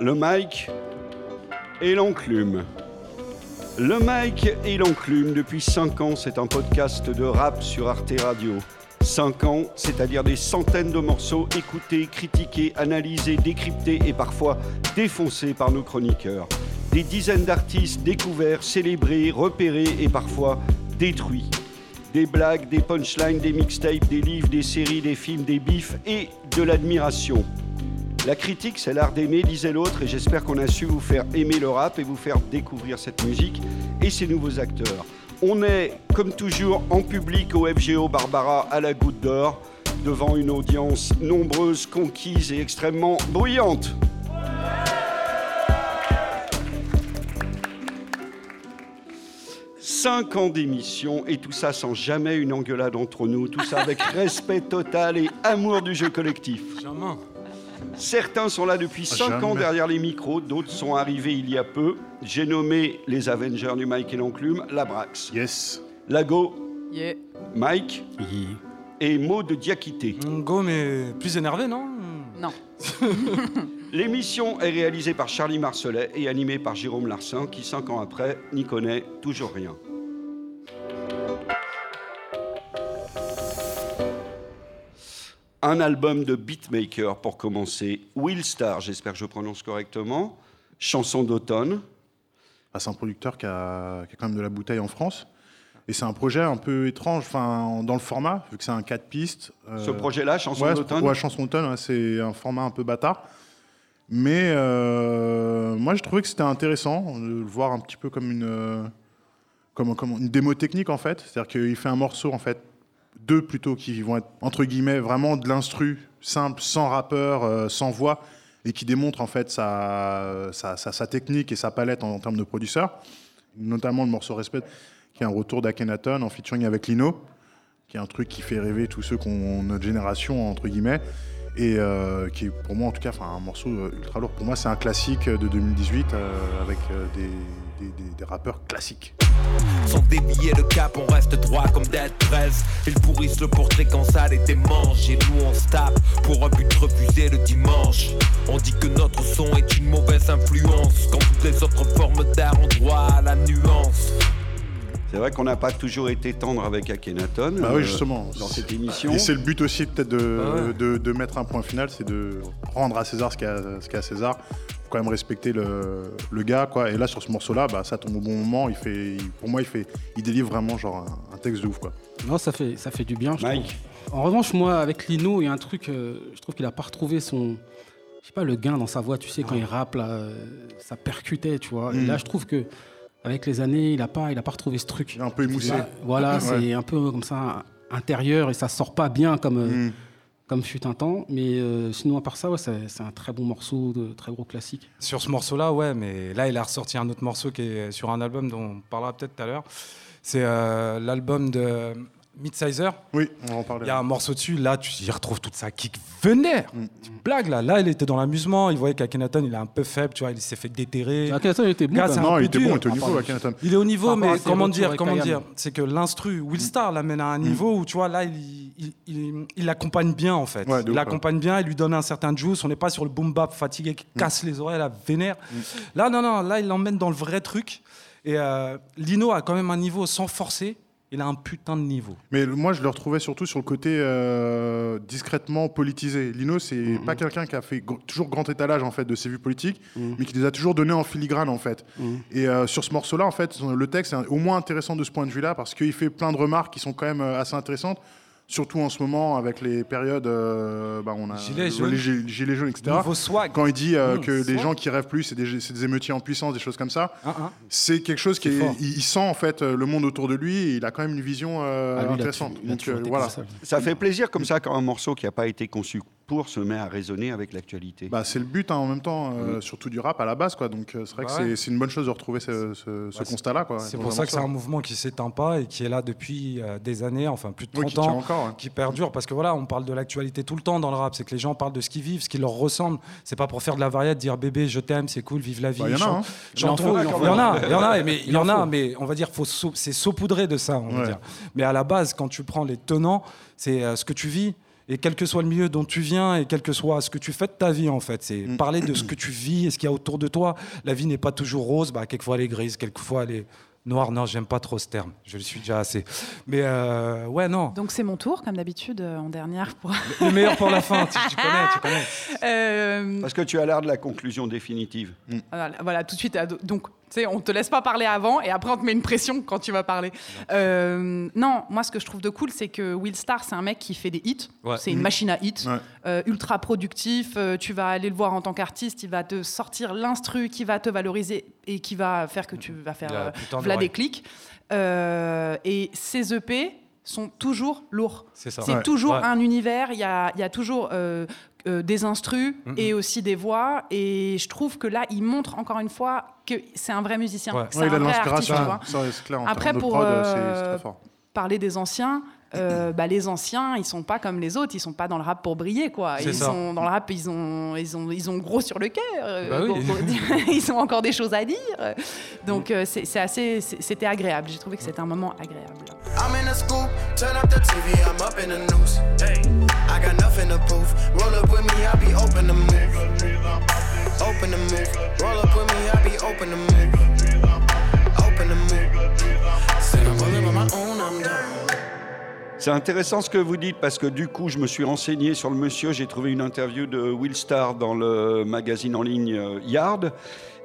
le mic et l'enclume. Le mic et l'enclume, depuis 5 ans, c'est un podcast de rap sur Arte Radio. 5 ans, c'est-à-dire des centaines de morceaux écoutés, critiqués, analysés, décryptés et parfois défoncés par nos chroniqueurs. Des dizaines d'artistes découverts, célébrés, repérés et parfois détruits. Des blagues, des punchlines, des mixtapes, des livres, des séries, des films, des bifs et de l'admiration. La critique, c'est l'art d'aimer, disait l'autre, et j'espère qu'on a su vous faire aimer le rap et vous faire découvrir cette musique et ses nouveaux acteurs. On est, comme toujours, en public au FGO Barbara à la goutte d'or, devant une audience nombreuse, conquise et extrêmement bruyante. Cinq ans d'émission et tout ça sans jamais une engueulade entre nous, tout ça avec respect total et amour du jeu collectif. Certains sont là depuis 5 ans Jamais. derrière les micros, d'autres sont arrivés il y a peu. J'ai nommé les Avengers du Mike et l'enclume, la Brax, Yes. Lago, Yeah. Mike et Maud de Diakité. Go, mais plus énervé, non? Non. L'émission est réalisée par Charlie Marcelet et animée par Jérôme Larsin, qui cinq ans après n'y connaît toujours rien. Un album de beatmaker pour commencer. Will Star, j'espère que je prononce correctement. Chanson d'automne. Ah, c'est un producteur qui a, qui a quand même de la bouteille en France. Et c'est un projet un peu étrange enfin, dans le format, vu que c'est un 4 pistes. euh, Ce projet-là, Chanson ouais, d'automne. ouais, chanson d'automne, c'est un format un peu bâtard. Mais euh, moi, je trouvais que c'était intéressant de le voir un petit peu comme une, euh, comme, comme une démo technique, en fait. C'est-à-dire qu'il fait un morceau, en fait, deux plutôt, qui vont être, entre guillemets, vraiment de l'instru simple, sans rappeur, euh, sans voix, et qui démontre, en fait, sa, sa, technique et sa palette en, termes de producteur. Notamment le morceau Respect, qui est un retour d'Akhenaton en featuring avec Lino, qui est un truc qui fait rêver tous ceux qui ont notre génération, entre guillemets, et euh, qui est pour moi, en tout cas, un morceau euh, ultra lourd. Pour moi, c'est un classique de 2018 euh, avec euh, des, rappeurs classiques. Sans billets de cap, on reste droit comme Dead Press. Ils pourrissent le portrait quand ça les démange. Et nous, on se tape pour un but refusé le dimanche. On dit que notre son est une mauvaise influence. Quand toutes les autres formes d'art ont droit à la nuance. C'est vrai qu'on n'a pas toujours été tendre avec Akhenaton Bah euh, oui, justement. dans cette émission. Et c'est le but aussi, peut-être, de, Ah ouais. de, de mettre un point final, c'est de rendre à César ce qu'il y a, ce qu'il y a à César. Faut quand même respecter le, le gars, quoi. Et là, sur ce morceau-là, bah, ça tombe au bon moment. Il fait, il- pour moi, il, fait, il délivre vraiment genre un, un texte de ouf, quoi. Non, ça fait, ça fait du bien. je Mike. trouve. En revanche, moi, avec Lino, il y a un truc, euh, je trouve qu'il a pas retrouvé son, je sais pas, le gain dans sa voix. Tu sais, quand il rappe, là, euh, ça percutait, tu vois. Et Mm. là, je trouve que avec les années, il a pas, il a pas retrouvé ce truc. Il est un peu émoussé. Là, Voilà, Ouais. c'est un peu comme ça intérieur et ça sort pas bien comme, euh, Mm. comme fut un temps. Mais euh, sinon, à part ça, ouais, c'est c'est un très bon morceau, de très gros classique. Sur ce morceau-là, ouais, mais là, il a ressorti un autre morceau qui est sur un album dont on parlera peut-être tout à l'heure. C'est euh, l'album de Midsizer. Oui, on va en parler. Il y a un morceau dessus, là, tu y retrouves toute sa kick vénère. Mm. Tu blagues, là. Là, il était dans l'amusement. Il voyait qu'Akhenaton, il est un peu faible, tu vois, il s'est fait déterrer. Ah, ça, il était bon. Non, il était dur. bon, il était au niveau. Akhenaton. Il est au niveau, mais comment dire, comment Kayam. dire C'est que l'instru, Will Star l'amène à un niveau où, tu vois, là, il, il, il- il l'accompagne bien, en fait. Ouais, il l'accompagne bien, il lui donne un certain juice. On n'est pas sur le boom bap fatigué qui casse les oreilles, là, vénère. Là, non, non, là, il l'emmène dans le vrai truc. Et euh, Lino a quand même un niveau sans forcer. Il a un putain de niveau. Mais moi, je le retrouvais surtout sur le côté euh, discrètement politisé. Lino, c'est Mhm. pas quelqu'un qui a fait gr- toujours grand étalage en fait de ses vues politiques, Mhm. mais qui les a toujours donné en filigrane en fait. Mhm. Et euh, sur ce morceau-là, en fait, le texte est au moins intéressant de ce point de vue-là parce qu'il fait plein de remarques qui sont quand même euh, assez intéressantes. Surtout en ce moment, avec les périodes, euh, bah, on a Gilets les jaunes. gilets, gilets jaunes, etc. Niveau swag. Quand il dit euh, Mmh, que les gens qui rêvent plus, c'est des, émeutiers en puissance, des choses comme ça, Hein, hein. c'est quelque chose qui est, il, il sent en fait euh, le monde autour de lui et il a quand même une vision euh, Ah, lui, intéressante. a Donc euh, voilà. ça. Ça fait plaisir comme ça quand un morceau qui n'a pas été conçu pour se met à résonner avec l'actualité. Bah, c'est le but hein, en même temps, euh, surtout du rap à la base. Quoi. Donc euh, c'est vrai Bah que c'est- ouais. c'est une bonne chose de retrouver ce, ce- ce Bah, c'est- constat-là. C'est pour ça que c'est un mouvement qui s'éteint pas et qui est là depuis euh, des années, enfin plus de Oui, 30 qui tient ans. encore. Qui perdure parce que voilà, on parle de l'actualité tout le temps dans le rap. C'est que les gens parlent de ce qu'ils vivent, ce qui leur ressemble. C'est pas pour faire de la variette, dire bébé, je t'aime, c'est cool, vive la vie. Bah, il y en a, hein. Il y en a, il y en a, mais il y en a, mais on va dire faut c'est saupoudré de ça, on va Ouais. dire. Mais à la base, quand tu prends les tenants, c'est euh, ce que tu vis. Et quel que soit le milieu dont tu viens et quel que soit ce que tu fais de ta vie, en fait, c'est Mm. parler de ce que tu vis et ce qu'il y a autour de toi. La vie n'est pas toujours rose, bah, quelquefois elle est grise, quelquefois elle est noire. Non, j'aime pas trop ce terme, je le suis déjà assez. Mais euh, ouais, non, Donc c'est mon tour, comme d'habitude, euh, en dernière. Pour... le meilleur pour la fin, tu, tu connais, tu connais. Euh, Parce que tu as l'air de la conclusion définitive. Voilà, voilà, tout de suite. Donc, sais, on te laisse pas parler avant et après on te met une pression quand tu vas parler. Euh, non, moi, ce que je trouve de cool, c'est que Will Star, c'est un mec qui fait des hits. Ouais. C'est une Mhm. machine à hits, Ouais. euh, ultra productif. euh, tu vas aller le voir en tant qu'artiste, il va te sortir l'instru qui va te valoriser et qui va faire que tu vas faire euh, d'oreille. des clics. Euh, et ces EP sont toujours lourds. C'est ça. C'est Ouais. toujours Ouais. un univers, il y a, il y a toujours euh, euh, des instrus et aussi des voix. Et je trouve que là, il montre encore une fois que c'est un vrai musicien. Ouais. C'est Ouais, il a un vrai artiste, l'inspiration. tu vois. Ça, clair. En Après, pour, prod, euh, très fort. Parler des anciens, euh, bah, les anciens, ils sont pas comme les autres, ils sont pas dans le rap pour briller, quoi. Ils ça. sont dans le rap, ils ont, ils ont, ils ont gros sur le cœur. euh, Bah oui. pour- pour dire- ils ont encore des choses à dire. Donc euh, c'est assez, c'était agréable. J'ai trouvé que c'était un moment agréable. I got nothing to prove. Roll up with me, I'll be open to move. Open to move. Roll up with me, I'll be open to move. Open to move. Said I'm rolling on my own, I'm down. C'est intéressant ce que vous dites parce que du coup, je me suis renseigné sur le monsieur. J'ai trouvé une interview de Will Star dans le magazine en ligne euh, Yard.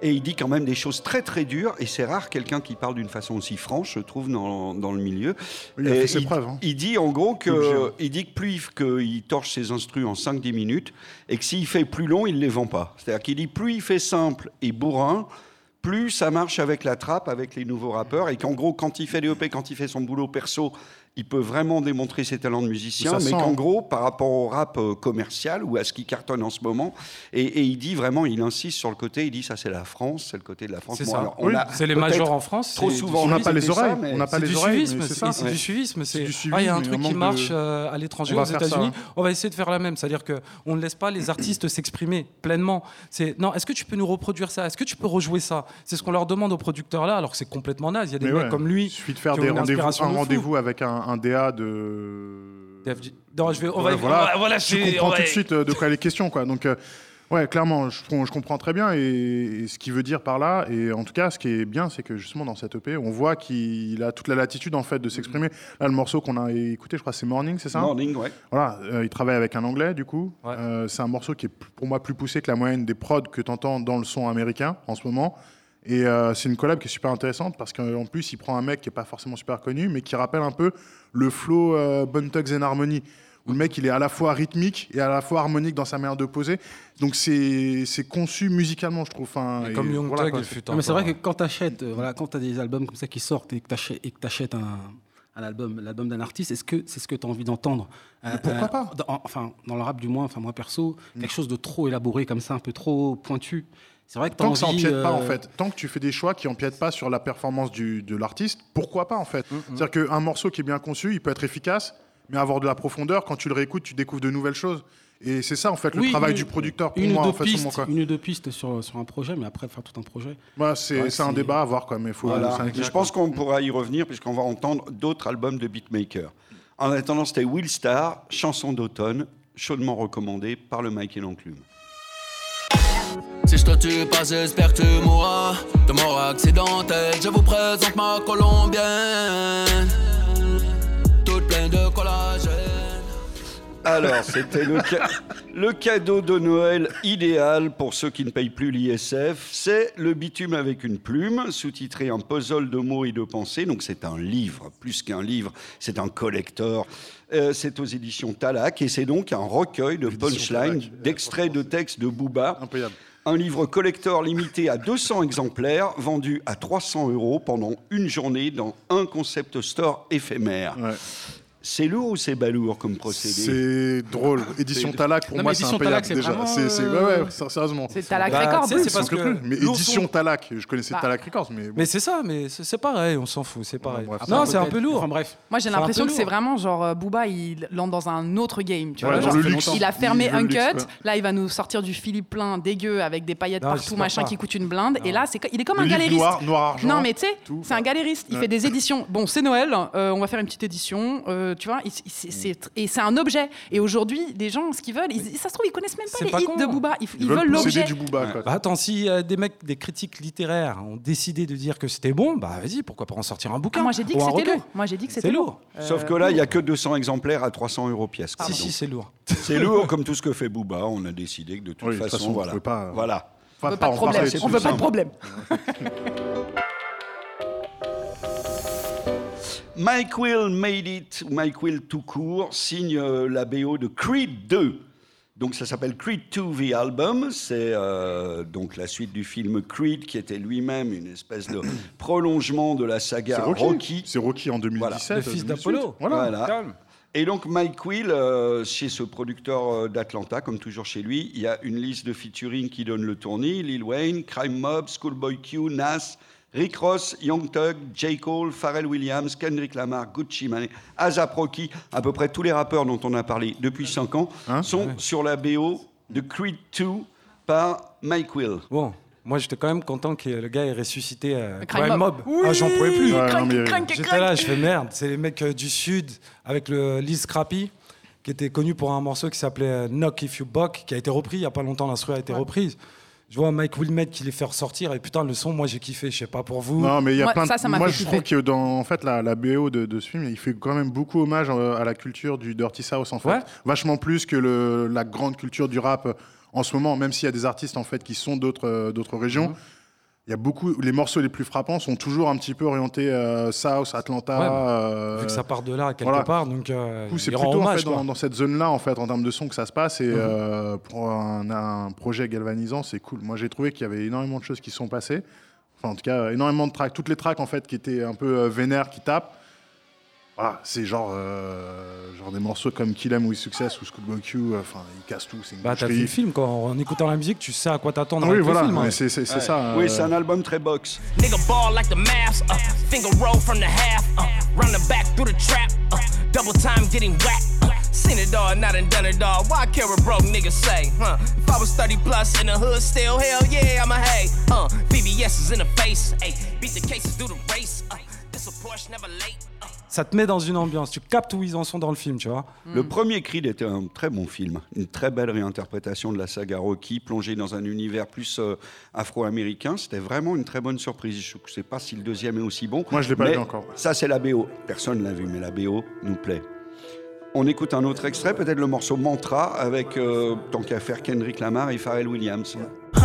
Et il dit quand même des choses très très dures. Et c'est rare quelqu'un qui parle d'une façon aussi franche, je trouve, dans, dans le milieu. Il a fait ses il, preuves. hein. il dit en gros que Obligé, hein. il dit que plus il, qu'il torche ses instrus en 5-10 minutes et que s'il fait plus long, il les vend pas. C'est-à-dire qu'il dit plus il fait simple et bourrin, plus ça marche avec la trappe, avec les nouveaux rappeurs, et qu'en gros, quand il fait des EP, quand il fait son boulot perso, il peut vraiment démontrer ses talents de musicien, Ça mais qu'en hein. gros, par rapport au rap euh, commercial ou à ce qui cartonne en ce moment, et, et il dit vraiment, il insiste sur le côté, il dit ça c'est la France, c'est le côté de la France. C'est Bon, Oui, les majors en France. Trop souvent, On n'a pas les oreilles. On n'a pas C'est les du oreilles. c'est du suivisme. C'est ah, il y a un truc qui marche de- euh, à l'étranger, On va aux. États-Unis. On va essayer de faire la même, c'est-à-dire que on ne laisse pas les artistes s'exprimer pleinement. C'est non, est-ce que tu peux nous reproduire ça? Est-ce que tu peux rejouer ça? C'est ce qu'on leur demande aux producteurs là, alors que c'est complètement naze. Il y a des Mais mecs ouais, comme Il lui. suffit de faire qui ont des rendez-vous, un de rendez-vous avec un, un DA de. Non, je vais. On Ouais, va. voilà. on va- voilà, tu j'ai- comprends ouais. tout de suite euh, de quoi les questions, quoi. Donc, euh, ouais, clairement, je, je comprends très bien. Et, et ce qu'il veut dire par là, et en tout cas, ce qui est bien, c'est que justement dans cette EP, on voit qu'il a toute la latitude en fait de s'exprimer. Là, le morceau qu'on a écouté, je crois, c'est Morning, c'est ça Morning, ouais. Voilà, euh, il travaille avec un anglais du coup. Ouais. Euh, c'est un morceau qui est pour moi plus poussé que la moyenne des prods que tu entends dans le son américain en ce moment. Et euh, c'est une collab qui est super intéressante parce qu'en plus, il prend un mec qui est pas forcément super connu, mais qui rappelle un peu le flow euh, Bone Thugs and Harmony. Où le mec, il est à la fois rythmique et à la fois harmonique dans sa manière de poser. Donc c'est c'est conçu musicalement, je trouve. Enfin, et Comme Young voilà, Thug, quoi. il fut un mais c'est vrai que quand tu achètes, voilà, quand tu as des albums comme ça qui sortent et que tu achètes, et que t'achètes un, un album, l'album d'un artiste, est-ce que c'est ce que tu as envie d'entendre? Euh, pourquoi pas? dans, Enfin, dans le rap du moins, enfin moi perso, quelque chose de trop élaboré comme ça, un peu trop pointu. C'est vrai que Tant que ça empiète pas, en euh, fait. Tant que tu fais des choix qui empiètent pas sur la performance du, de l'artiste, pourquoi pas, en fait C'est-à-dire qu'un morceau qui est bien conçu, il peut être efficace, mais avoir de la profondeur, quand tu le réécoutes, tu découvres de nouvelles choses. Et c'est ça, en fait, le travail une- du producteur, pour une moi, ou en deux fait, pistes, quoi. une ou deux pistes sur, sur un projet, mais après faire tout un projet. Voilà, c'est Ouais, un débat à voir, quoi, mais faut... Voilà. je pense qu'on pourra y revenir puisqu'on va entendre d'autres albums de beatmakers. En attendant, c'était Will Star, chanson d'automne, chaudement recommandée par le Mike et l'Enclume. Si je te tue pas, j'espère que tu mourras de mort accidentelle. Je vous présente ma colombienne, toute pleine de collagène. Alors, c'était le, ca- le cadeau de Noël idéal pour ceux qui ne payent plus l'ISF. C'est le bitume avec une plume, sous-titré Un puzzle de mots et de pensées. Donc, c'est un livre, plus qu'un livre, c'est un collector. Euh, c'est aux éditions Talak et c'est donc un recueil de punchlines, Talak. d'extraits de textes de Booba. Impayable. Un livre collector limité à 200 exemplaires, vendu à 300 euros pendant une journée dans un concept store éphémère. C'est lourd ou c'est balourd comme procédé C'est drôle. Édition Talak, pour Non, moi, c'est impayable déjà. vraiment, C'est, euh, ouais, ouais, ser- sérieusement. C'est Talak Bah, Records. c'est parce que plus. Mais édition Talak, je connaissais Bah. Talak Records, mais. Mais c'est ça, mais c'est pareil, on s'en fout, c'est pareil. bref. non, c'est un peu lourd. Enfin bref. Moi, j'ai l'impression que c'est vraiment genre euh, Booba, il lance dans un autre game. Tu Ouais, vois, genre, il a fermé un cut. Là, il va nous sortir du Philippe plein dégueu avec des paillettes partout, machin, qui coûte une blinde. Et là, il est comme un galériste. noir, noir argent. Non, mais tu sais, c'est un galériste. Il fait des éditions. Bon, c'est Noël. euh, on va faire une petite édition. Euh, tu vois, c'est- et c'est un objet. Et aujourd'hui, les gens, ce qu'ils veulent, ils- ça se trouve, ils connaissent même pas les pas hits con, de. Booba. Ils, Ils, ils veulent, l'objet. du booba. Quoi. Bah attends, si euh, des mecs, des critiques littéraires ont décidé de dire que c'était bon, bah vas-y, pourquoi pas en sortir un bouquin Ah, moi, j'ai dit que c'était lourd. Moi, j'ai dit que c'était lourd. Sauf que là, il n'y a que 200 exemplaires à 300 euros pièce. quoi. Si, Donc, si, c'est lourd. c'est lourd comme tout ce que fait Booba. On a décidé que de toute façon, façon, on voilà. pas- voilà. On veut pas de problème. On veut pas de problème. Mike Will Made It, ou Mike Will tout court, signe euh, la BO de Creed 2. Donc ça s'appelle Creed 2 The Album. C'est euh, donc la suite du film Creed, qui était lui-même une espèce de prolongement de la saga Rocky. Rocky. C'est Rocky en 2017. Le fils 2018. d'Apollo. Voilà. Voilà. Calme. Et donc Mike Will, euh, chez ce producteur euh, d'Atlanta, comme toujours chez lui, il y a une liste de featuring qui donne le tournis. Lil Wayne, Crime Mob, Schoolboy Q, Nas, Rick Ross, Young Thug, J. Cole, Pharrell Williams, Kendrick Lamar, Gucci Mane, ASAP Rocky, à peu près tous les rappeurs dont on a parlé depuis 5 ans, Hein sont sur la BO de Creed 2 par Mike Will. Bon, moi j'étais quand même content que le gars ait ressuscité euh, Crime Crime Mob. Mob. Ah, j'en pouvais plus. Ouais, J'étais là, je fais merde. C'est les mecs euh, du Sud avec le Liz Scrappy, qui était connu pour un morceau qui s'appelait euh, Knock If You Buck, qui a été repris il y a pas longtemps. L'instru a été reprise. Je vois Mike Wilmette qui les fait ressortir et putain, le son, moi j'ai kiffé. Je sais pas pour vous. Non, mais il y a Moi, plein de... ça, ça m'a Moi, je trouve que dans en fait, la, la BO de, de ce film, il fait quand même beaucoup hommage euh, à la culture du Dirty South, en fait. Ouais. Vachement plus que le, la grande culture du rap euh, en ce moment, même s'il y a des artistes, en fait, qui sont d'autres euh, d'autres régions. Mhm. Il y a beaucoup... Les morceaux les plus frappants sont toujours un petit peu orientés euh, South, Atlanta... Ouais, bah, euh, Vu que ça part de là quelque voilà. part, donc euh, c'est plutôt en hommage. fait, quoi. dans, dans cette zone-là, en fait, en termes de son que ça se passe. Et Mhm. euh, pour un, un projet galvanisant, c'est cool. Moi, j'ai trouvé qu'il y avait énormément de choses qui sont passées. Enfin, en tout cas, énormément de tracks. Toutes les tracks, en fait, qui étaient un peu vénères, qui tapent. Voilà, c'est genre, euh, genre des morceaux comme Kill 'Em With Success ou Schoolboy Q. euh, Enfin, ils cassent tout. C'est une Bah, t'as vu le film, quoi. En écoutant la musique, tu sais à quoi t'attendre Oui, avec voilà, le film. hein. mais c'est c'est- ça. Oui, euh, c'est un album très box. Nigga ball like the maths, uh, finger roll from the half, uh, run the back through the trap, uh, double time getting whacked. Uh, seen it all, not and done it all. Why care what broke niggas say? Huh? If I was 30 plus in the hood, still hell yeah, I'm a hey. Uh, VVS is in the face, hey, beat the cases, do the race. Uh, this a Porsche, never late. Ça te met dans une ambiance. Tu captes où ils en sont dans le film, tu vois. Le premier Creed était un très bon film, une très belle réinterprétation de la saga Rocky, plongée dans un univers plus euh, afro-américain. C'était vraiment une très bonne surprise. Je ne sais pas si le deuxième est aussi bon. Moi, je l'ai pas vu encore. Ça, c'est la BO. Personne l'a vu, mais la BO nous plaît. On écoute un autre extrait, peut-être le morceau Mantra, avec, euh, tant qu'à faire, Kendrick Lamar et Pharrell Williams. Huh,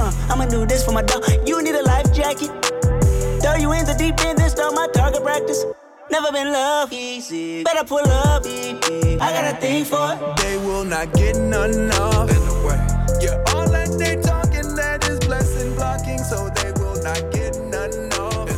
In the. Never been love easy. Better pull up. I got a thing for it. They will not get none off. Yeah, all that they talking, that is blessing blocking, so they will not get none off.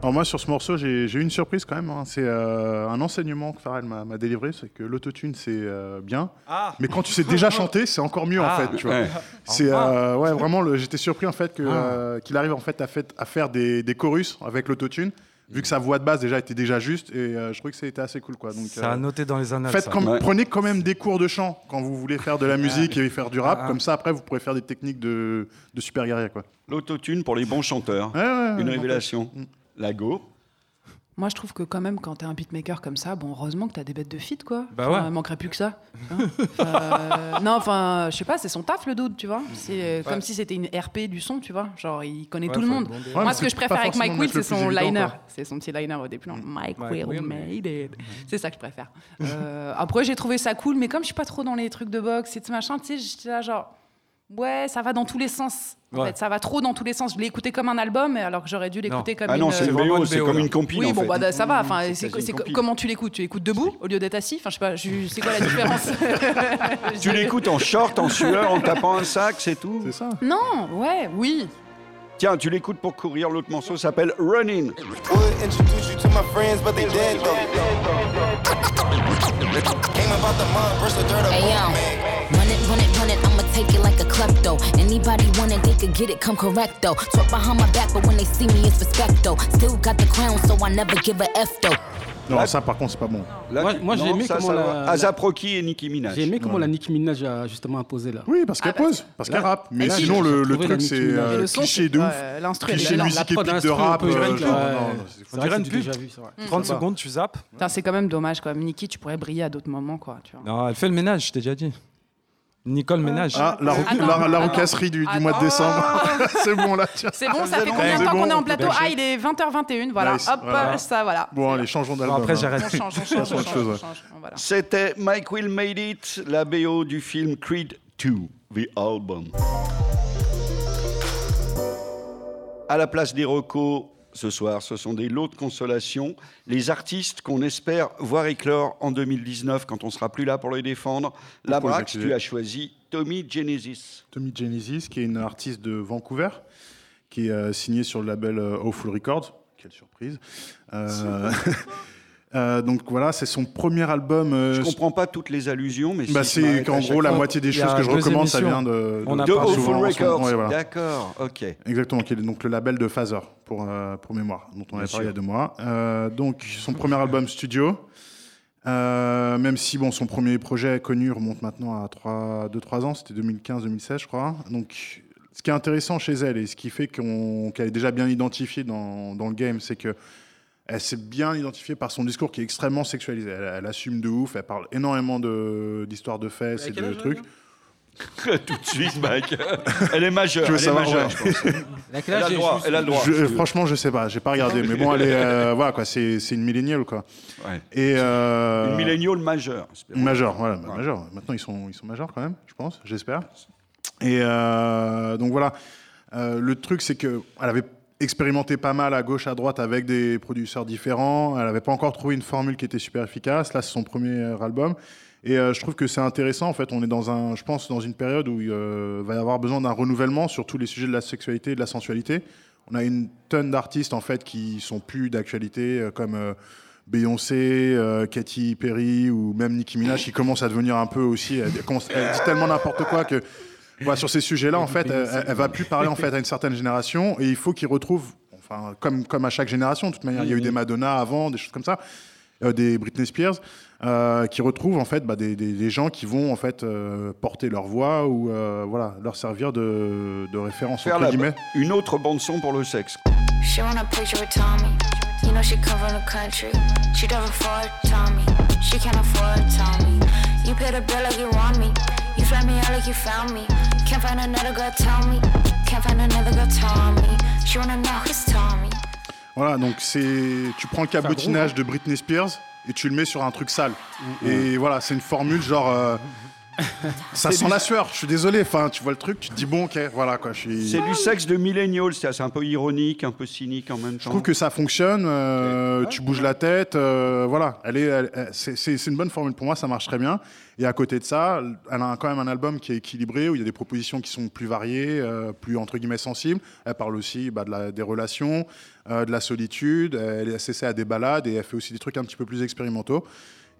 Alors moi sur ce morceau j'ai eu une surprise quand même. hein. C'est euh, un enseignement que Pharrell m'a délivré, c'est que l'autotune c'est euh, bien, mais quand tu sais déjà chanter c'est encore mieux en Ah. fait. Tu vois. Ouais. C'est euh, ouais vraiment j'étais surpris en fait que, euh, qu'il arrive en fait à, fait à faire des, des chorus avec l'autotune, vu que sa voix de base déjà était déjà juste et euh, je trouvais que c'était assez cool quoi. Donc Ça a euh, noté dans les annales. faites ça. comme- Ouais. prenez quand même des cours de chant quand vous voulez faire de la musique et faire du rap, Ah. comme ça après vous pourrez faire des techniques de, de super guerrier quoi. L'autotune pour les bons chanteurs. Ouais, ouais, ouais, Une ouais, révélation. Mm. Moi, je trouve que quand même, quand t'es un beatmaker comme ça, bon, heureusement que t'as des bêtes de feat, quoi. Bah Enfin, ouais. Il manquerait plus que ça. Hein Euh, non, enfin, je sais pas, c'est son taf, le dude, tu vois. C'est euh, comme si c'était une RP du son, tu vois. Genre, il connaît Ouais, tout le monde. demander. Moi, ce que je préfère avec Mike Will, c'est son liner. C'est son petit liner au début. non, Mike, Mike Will Will made it. C'est ça que je préfère. Euh, après, j'ai trouvé ça cool, mais comme je suis pas trop dans les trucs de boxe et tout machin, tu sais, j'étais là genre. Ouais, ça va dans tous les sens. En Ouais. fait, ça va trop dans tous les sens. Je l'ai écté comme un album, alors que j'aurais dû l'écouter comme Ah une. non, c'est une c'est comme une compile Oui, en bon, fait. bah, ça va. Enfin, une compile. comment tu l'écoutes? Tu l'écoutes debout au lieu d'être assis? Enfin, je sais pas. je- C'est quoi la différence? Tu l'écoutes en short, en sueur, en tapant un sac, c'est tout? C'est ça. Non, ouais, oui. Tiens, tu l'écoutes pour courir. L'autre morceau s'appelle Running. Hey on yo, me. run it, run it, run it. I'ma take it like a klepto. Anybody want it, they could get it, come correct though. Talk behind my back, but when they see me, it's respect though. Still got the crown, so I never give a F though. Non, Là- ça par contre, c'est pas bon. Là, Moi- j'ai aimé ça, comment ça la- et Nicki Minaj. J'ai aimé comment Ouais. la Nicki Minaj a justement imposé là. Oui, parce qu'elle Ah, bah, pose, parce qu'elle rappe. Mais là, sinon, le, le truc, c'est Nicki euh, cliché c'est- de ouf. Cliché musique épique de rap. euh, vrai. 30 Ça va. secondes, tu zappes. C'est quand même dommage, quand même. Nikki, tu pourrais briller à d'autres moments, quoi. Non, elle fait le ménage, je t'ai déjà dit. Nicole Ménage. Ah, la, rou- Attends, la, la attends. roucasserie du, du mois de décembre. c'est bon là, tiens. C'est bon, ça fait combien de temps qu'on est en plateau. Ah, il est 20h21, voilà. Nice, Hop, voilà. ça, voilà. Bon, allez, changeons Bon, d'album. après, hein. j'arrête. On change, on change, on ouais. C'était Mike Will Made It, la BO du film Creed 2, The Album. À la place des recos, ce soir, ce sont des lots de consolation. Les artistes qu'on espère voir éclore en 2019 quand on sera plus là pour les défendre. La Brax, tu as choisi Tommy Genesis. Tommy Genesis, qui est une artiste de Vancouver, qui est euh, signée sur le label euh, Awful Records. Quelle surprise. Euh, euh, donc voilà, c'est son premier album. euh, Je comprends pas toutes les allusions, mais bah, si c'est qu'en gros, la fois- moitié des a choses que je recommande, ça vient de, On a De. Records. Ouais, voilà. D'accord, ok. Exactement, qui est donc le label de Phaser, pour, euh, pour mémoire, dont on avait parlé il y a deux mois. Euh, donc, son premier album studio, euh, même si bon, son premier projet connu remonte maintenant à 2-3 ans, c'était 2015-2016, je crois. Donc, ce qui est intéressant chez elle et ce qui fait qu'on- qu'elle est déjà bien identifiée dans, dans le game, c'est que elle s'est bien identifiée par son discours qui est extrêmement sexualisé. Elle, elle assume de ouf, elle parle énormément d'histoires de, fesses et de âge, trucs. Tout de suite, Mike. Elle est majeure. Tu veux elle est savoir, majeure, ouais. je pense. La Elle a le droit. Elle a le droit. Je- veux. franchement, je sais pas, j'ai pas regardé, mais bon, elle est, euh, voilà quoi, c'est une milléniale quoi. Ouais. Et euh, Une milléniale majeure. espérons. Majeur, voilà, bah, Ouais. majeur. Maintenant, ils sont, ils sont majeurs quand même, je pense, j'espère. Et euh, donc voilà, Euh, le truc, c'est que elle avait expérimenté pas mal à gauche, à droite avec des producteurs différents. Elle n'avait pas encore trouvé une formule qui était super efficace. Là, c'est son premier euh, album. Et euh, je trouve que c'est intéressant. En fait, on est dans un, je pense, dans une période où il euh, va y avoir besoin d'un renouvellement sur tous les sujets de la sexualité et de la sensualité. On a une tonne d'artistes en fait qui sont plus d'actualité, comme Beyoncé, Katy Perry ou même Nicki Minaj, qui commence à devenir un peu aussi. Elle dit tellement n'importe quoi que voilà, sur ces sujets-là, en fait, elle, elle- va plus parler en fait à une certaine génération et il faut qu'ils retrouvent, enfin, comme comme à chaque génération, de toute manière, il y a eu des Madonna avant, des choses comme ça, euh, des Britney Spears, euh, qui retrouvent en fait bah, des, des- des gens qui vont en fait euh, porter leur voix ou euh, voilà leur servir de, de référence Faire entre la- guillemets. une autre bande son pour le sexe. She want a picture with Tommy. You know she come from the country. She don't afford Tommy. She can't afford Tommy. You pay the bill like you want me. You fly me out like you found me. Can't find another girl, tell me. Can't find another girl, Tommy. She wanna know who's Tommy. Voilà, donc c'est tu prends le cabotinage de Britney Spears et tu le mets sur un truc sale. Et voilà, c'est une formule genre euh, ça sent la sueur. Je suis désolé. Enfin, tu vois le truc, tu te dis bon, ok, voilà quoi. Je suis. C'est du sexe de millennial, c'est un peu ironique, un peu cynique en même temps. Je trouve que ça fonctionne, euh, tu bouges la tête, euh, voilà. Elle est, elle- elle- c'est, une bonne formule pour moi, ça marche très bien. Et à côté de ça, elle a quand même un album qui est équilibré, où il y a des propositions qui sont plus variées, euh, plus entre guillemets sensibles. Elle parle aussi bah, de la- des relations, euh, de la solitude, elle est s'essaie à des balades et elle fait aussi des trucs un petit peu plus expérimentaux.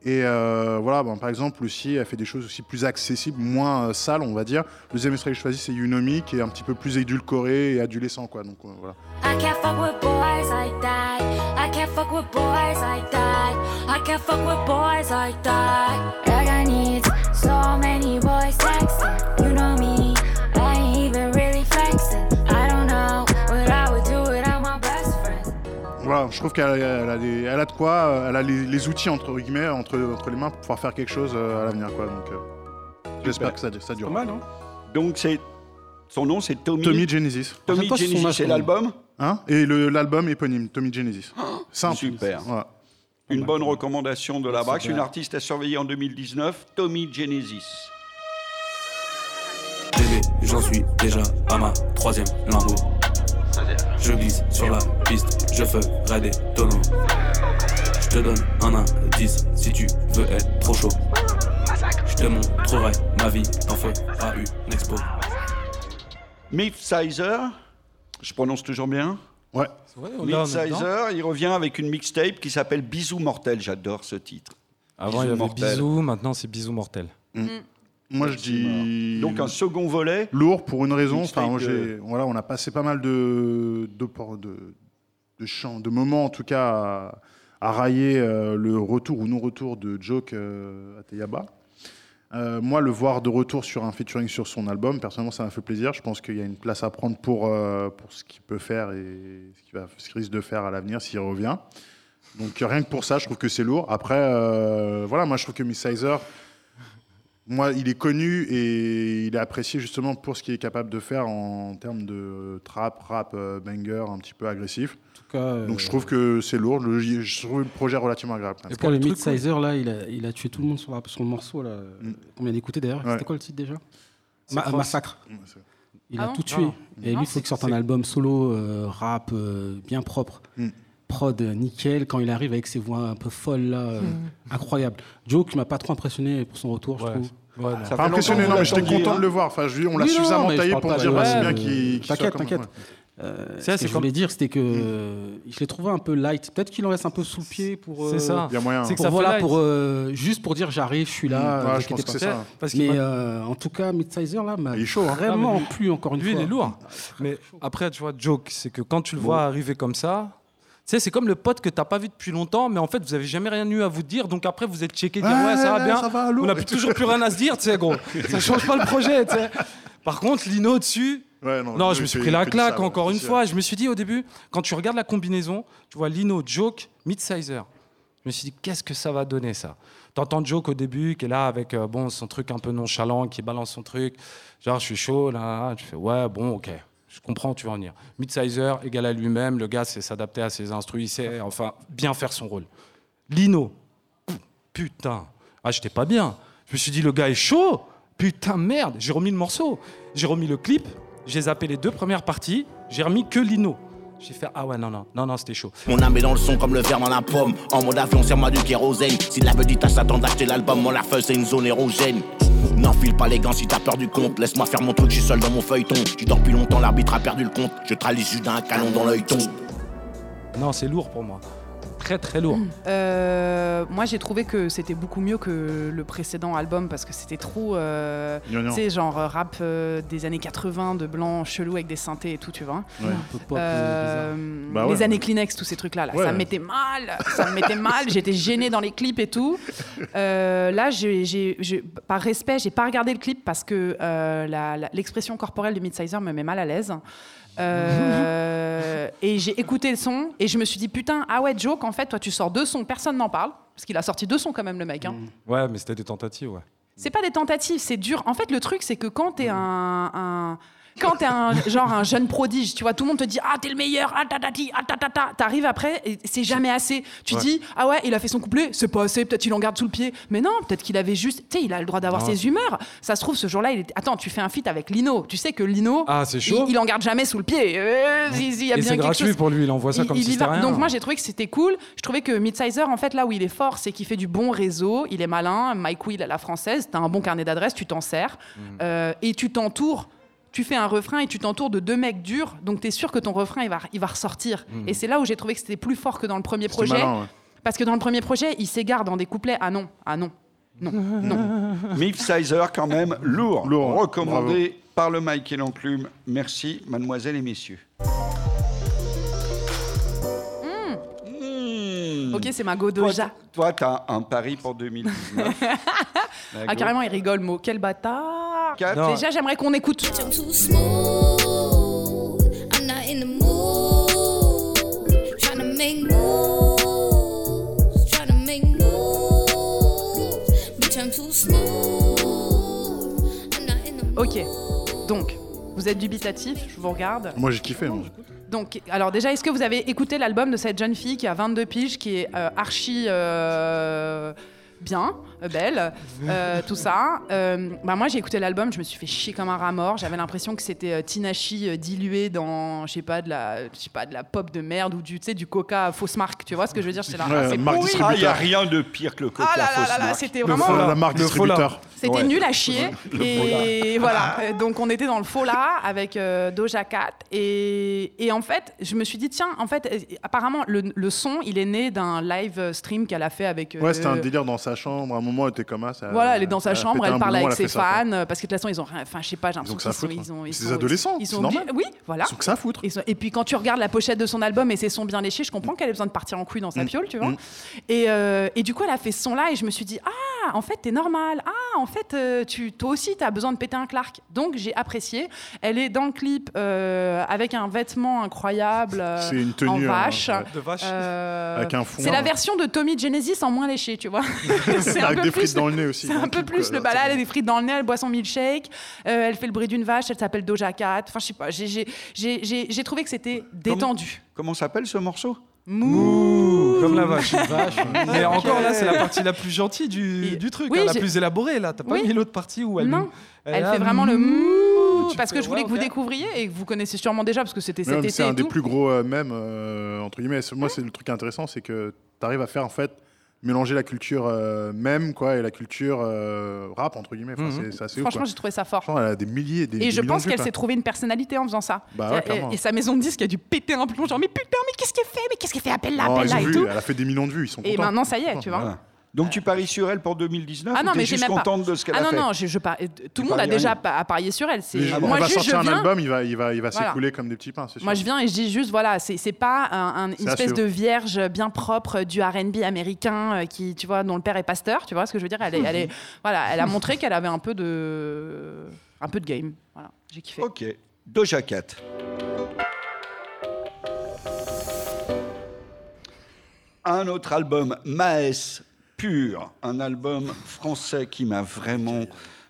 Et euh, voilà, bon, par exemple aussi, elle fait des choses aussi plus accessibles, moins euh, sales, on va dire. Le deuxième extrait que je choisis, c'est Unomi, qui est un petit peu plus édulcoré et adolescent, quoi. Donc euh, voilà. I can't fuck with boys like that. I can't fuck with boys like that. I can't fuck with boys like that. I got needs, so many boys texting. You know me, Voilà, je trouve qu'elle a, elle a, des- elle a de quoi, euh, elle a les, les outils entre guillemets entre, entre les mains pour pouvoir faire quelque chose euh, à l'avenir, quoi. Donc, euh, j'espère que ça, ça dure. Pas mal, hein Donc c'est son nom, c'est Tommy. Tommy Genesis. Tommy Genesis, c'est l'album. Hein? Et le- l'album éponyme, Tommy Genesis. Simple. Super. Voilà. Une bonne recommandation de la Brax, une artiste à surveiller en 2019, Tommy Genesis. Bébé, j'en suis déjà à ma troisième lambeau. Je glisse sur la piste, je ferai des tonneaux. Je te donne un indice si tu veux être trop chaud. Je te montrerai ma vie, t'en feras une expo. Myth Sizer, je prononce toujours bien? Ouais. Ouais, il revient avec une mixtape qui s'appelle Bisous mortel. J'adore ce titre. Avant, il y avait mortels. bisous, maintenant c'est bisous mortels. Moi, je dis. Donc un second volet. Lourd pour une raison. Enfin, de- voilà, on a passé pas mal de, de, de, de chants, de moments en tout cas à, a raillé euh, le retour ou non-retour de Joke euh, à Teyaba. Euh, moi, le voir de retour sur un featuring sur son album, personnellement, ça m'a fait plaisir. Je pense qu'il y a une place à prendre pour, euh, pour ce qu'il peut faire et ce qu'il va- ce qu'il risque de faire à l'avenir s'il revient. Donc rien que pour ça, je trouve que c'est lourd. Après, euh, voilà, moi je trouve que Miss Sizer, moi, il est connu et il est apprécié justement pour ce qu'il est capable de faire en termes de trap, rap, euh, banger, un petit peu agressif. cas, euh, Donc je trouve que c'est lourd. Le- je trouve le projet relativement agréable. Et pour le mid-sizer, là, il a, il a tué tout le monde sur, la- sur le morceau là, Mm. qu'on vient d'écouter d'ailleurs. Ouais. C'était quoi le titre déjà? Ma-. Massacre. Mm, Il Ah a bon? tout tué. Non. Et lui, il faut qu'il sorte un album solo, euh, rap, euh, bien propre. Mm. Prod nickel, quand il arrive avec ses voix un peu folles là, euh, Mm. incroyable. Joe qui m'a pas trop impressionné pour son retour, je trouve. Ouais. Ça Pas impressionné, non, mais j'étais content de hein. le voir. Enfin, je, on l'a Oui, suffisamment taillé pour dire bah, c'est ouais, bien euh, qu'il soit T'inquiète, t'inquiète. ouais. Euh, Ça, ce c'est que je comme- voulais dire, c'était que euh, je l'ai trouvé un peu light. Peut-être qu'il en laisse un peu sous le pied pour. euh, C'est ça. Il y a moyen. C'est que pour, voilà, pour, euh, juste pour dire j'arrive, je suis là. Mm, euh, ouais, je inquiétez pense que pas. c'est ça. Parce Mais m'a- en tout cas, Midsizer là m'a Il est chaud, hein. vraiment Ah, lui- plu encore une Lui, fois. il est lourd. Mais après, tu vois, joke, c'est que quand tu le vois arriver comme ça, sais, c'est comme le pote que t'as pas vu depuis longtemps, mais en fait, vous avez jamais rien eu à vous dire. Donc après, vous êtes checké, dire ouais, ça va Ouais, bien. ça va, On n'a toujours plus rien à se dire, tu sais, gros. Ça change pas le projet, tu sais. Par contre, Lino dessus. Ouais, Non, je me suis pris la claque encore une fois. Je me suis dit au début, quand tu regardes la combinaison, tu vois Lino, Joke, Midsizer. Je me suis dit, qu'est-ce que ça va donner ça? T'entends Joke au début, qui est là avec euh, bon, son truc un peu nonchalant, qui balance son truc. Genre, je suis chaud, là. Tu fais, ouais, bon, ok. Je comprends, tu vas en venir. Midsizer, égal à lui-même. Le gars sait s'adapter à ses instruments. Sait, enfin, bien faire son rôle. Lino, putain. Ah, j'étais pas bien. Je me suis dit, le gars est chaud. Putain, merde. J'ai remis le morceau. J'ai remis le clip. J'ai zappé les deux premières parties. J'ai remis que Lino. J'ai fait, ah ouais, non, non, non, non, c'était chaud. Mon âme est dans le son comme le verre dans la pomme. En mode avion, serre-moi du kérosène. Si la petite tâche s'attend d'acheter l'album, mon larfeuse c'est une zone érogène. N'enfile pas les gants si t'as peur du compte. Laisse-moi faire mon truc, je suis seul dans mon feuilleton. Tu dors depuis longtemps, l'arbitre a perdu le compte. Je tralise juste d'un canon dans l'œil ton. Non, c'est lourd pour moi. Très, très lourd. Euh, moi, j'ai trouvé que c'était beaucoup mieux que le précédent album parce que c'était trop. Euh, tu sais, genre euh, rap euh, des années 80 de blanc chelou avec des synthés et tout, tu vois. Ouais. Bah ouais. Les années Kleenex, tous ces trucs-là, là, Ouais. ça me mettait mal, ça me mettait mal. J'étais gênée dans les clips et tout. Euh, là, j'ai- j'ai- j'ai- par respect, j'ai pas regardé le clip parce que euh, la- la- l'expression corporelle de Midsizer me met mal à l'aise. Euh, et j'ai écouté le son et je me suis dit putain ah ouais Joke en fait toi tu sors deux sons personne n'en parle parce qu'il a sorti deux sons quand même le mec hein. Ouais, mais c'était des tentatives, ouais. C'est pas des tentatives, c'est dur. En fait, le truc, c'est que quand t'es un, un- quand t'es un genre un jeune prodige, tu vois, tout le monde te dit ah t'es le meilleur, ah tatati, ah tatata. T'arrives après et c'est jamais assez. Tu Ouais. dis ah ouais il a fait son couplet, c'est pas assez, peut-être il en garde sous le pied. Mais non, peut-être qu'il avait juste, tu sais, il a le droit d'avoir ses humeurs. Ça se trouve ce jour-là, il est... attends, tu fais un feat avec Lino. Tu sais que Lino, Ah, c'est il, chaud. il en garde jamais sous le pied. Euh, il y a Et bien c'est quelque gratuit chose. pour lui, il envoie ça Il- comme il si y c'était va. rien. Donc moi j'ai trouvé que c'était cool. Je trouvais que Midsizer en fait là où il est fort, c'est qu'il fait du bon réseau, il est malin, Mike Will à la française, t'as un bon carnet d'adresses, tu t'en sers Mm. Euh, et tu t'entoures. Tu fais un refrain et tu t'entoures de deux mecs durs, donc t'es sûr que ton refrain il va, il va ressortir. Mm. Et c'est là où j'ai trouvé que c'était plus fort que dans le premier projet, malin, ouais. parce que dans le premier projet il s'égare dans des couplets. Ah non, ah non, non, non. Miff Sizer, quand même, lourd. Lourd, Recommandé par le Mike et l'enclume. Merci, mademoiselle et messieurs. Mmh. Ok, c'est ma Toi, Godoja. toi, t'as un pari pour 2019. Ah carrément il rigole, mot. Quel bâtard. Non. Déjà j'aimerais qu'on écoute. Ok, donc vous êtes dubitatif, je vous regarde. Moi j'ai kiffé. moi. Donc, alors déjà, est-ce que vous avez écouté l'album de cette jeune fille qui a 22 piges, qui est euh, archi euh, bien, belle, euh, tout ça Euh, bah, Moi, j'ai écouté l'album, je me suis fait chier comme un rat mort. J'avais l'impression que c'était euh, Tinashi euh, dilué dans, je sais pas, de la, je sais pas, de la pop de merde ou du, tu sais, du Coca fausse marque. Tu vois ce que je veux dire? J'étais là, Ouais, ah, c'est marque pourri. Ah, il n'y a rien de pire que le coca Ah là là fausse là là, marque. c'était Le vraiment. faux là. la marque distributeur. C'était Ouais. nul à chier. Et voilà. Euh, Donc on était dans le faux là avec euh, Doja Cat. Et, et en fait, je me suis dit, tiens, en fait, euh, apparemment, le, le son, il est né d'un live stream qu'elle a fait avec. euh, Ouais, c'était un délire dans sa chambre. À moment moment où t'es comme ah, ça. Voilà, elle est dans sa chambre, elle parle boulon, avec elle ses ça, fans, euh, parce que de toute façon, ils ont rien. Enfin, je sais pas, j'ai Ils ont l'impression que ça à qu'ils sont- ils sont- des adolescents, ils c'est sont normal. Oui, voilà. Ils que ça à foutre. Et puis quand tu regardes la pochette de son album et ses sons bien léchés, je comprends qu'elle ait besoin de partir en couille dans sa Mm. piole, tu vois. Mm. Et, euh, et du coup, elle a fait ce son-là et je me suis dit, ah, en fait, t'es normal. Ah, en fait, euh, tu, toi aussi, t'as besoin de péter un Clark. Donc, j'ai apprécié. Elle est dans le clip euh, avec un vêtement incroyable C'est une tenue, en vache. ouais. De vache. Euh, Avec un fond. C'est la version de Tommy Genesis en moins léché, tu vois. C'est un Avec des frites dans le nez aussi. C'est un peu plus quoi. le balade, elle a des frites dans le nez, elle boit son milkshake, euh, elle fait le bruit d'une vache, elle s'appelle Doja Cat. Enfin, je sais pas, j'ai- j'ai- j'ai j'ai- j'ai trouvé que c'était détendu. Comment s'appelle ce morceau? Mouh. Comme la vache. Vache. Mais encore là, c'est la partie la plus gentille du, du truc, Oui, hein, la plus élaborée. Là, t'as pas Oui. mis l'autre partie où elle. Non. elle fait vraiment le mouh. parce que je voulais ouais, que vous découvriez et que vous connaissez sûrement déjà parce que c'était cet même, C'est été un et des tout. plus gros euh, mèmes, euh, entre guillemets. Moi, c'est le truc intéressant, c'est que tu arrives à faire, en fait, mélanger la culture euh, mème, quoi, et la culture euh, rap, entre guillemets. Enfin, Mhm. c'est- C'est assez ouf, Franchement, j'ai trouvé ça fort. Elle a des milliers, des Et des je pense qu'elle s'est trouvé une personnalité en faisant ça. Bah ouais, et, sa maison de disque a dû péter un plomb, genre mais putain, mais qu'est-ce qu'elle fait? Mais qu'est-ce qu'elle fait? Appelle-la, Oh, ils appelle-la ont et vu, tout. Elle a fait des millions de vues, ils sont Et contents. maintenant, ça y est, tu vois. Voilà. Donc tu paries sur elle pour 2019 Ah non, mais juste même pas. contente de ce qu'elle ah a non, fait non, je, je par- euh, tout le monde a déjà rien. pa- parié sur elle. C'est moi elle va juste je sortir un viens. album, il va, il va, il va Voilà. s'écouler comme des petits pains, c'est sûr. Moi, je viens et je dis juste, voilà, c'est c'est pas un- un- une C'est à espèce de vierge bien propre du R&B américain euh, qui, tu vois, dont le père est pasteur, tu vois ce que je veux dire? Elle, est, elle, est- voilà, elle a montré qu'elle avait un peu de, un peu de game. Voilà, j'ai kiffé. Ok. Doja Cat. Un autre album, Maes Pur, un album français qui m'a vraiment,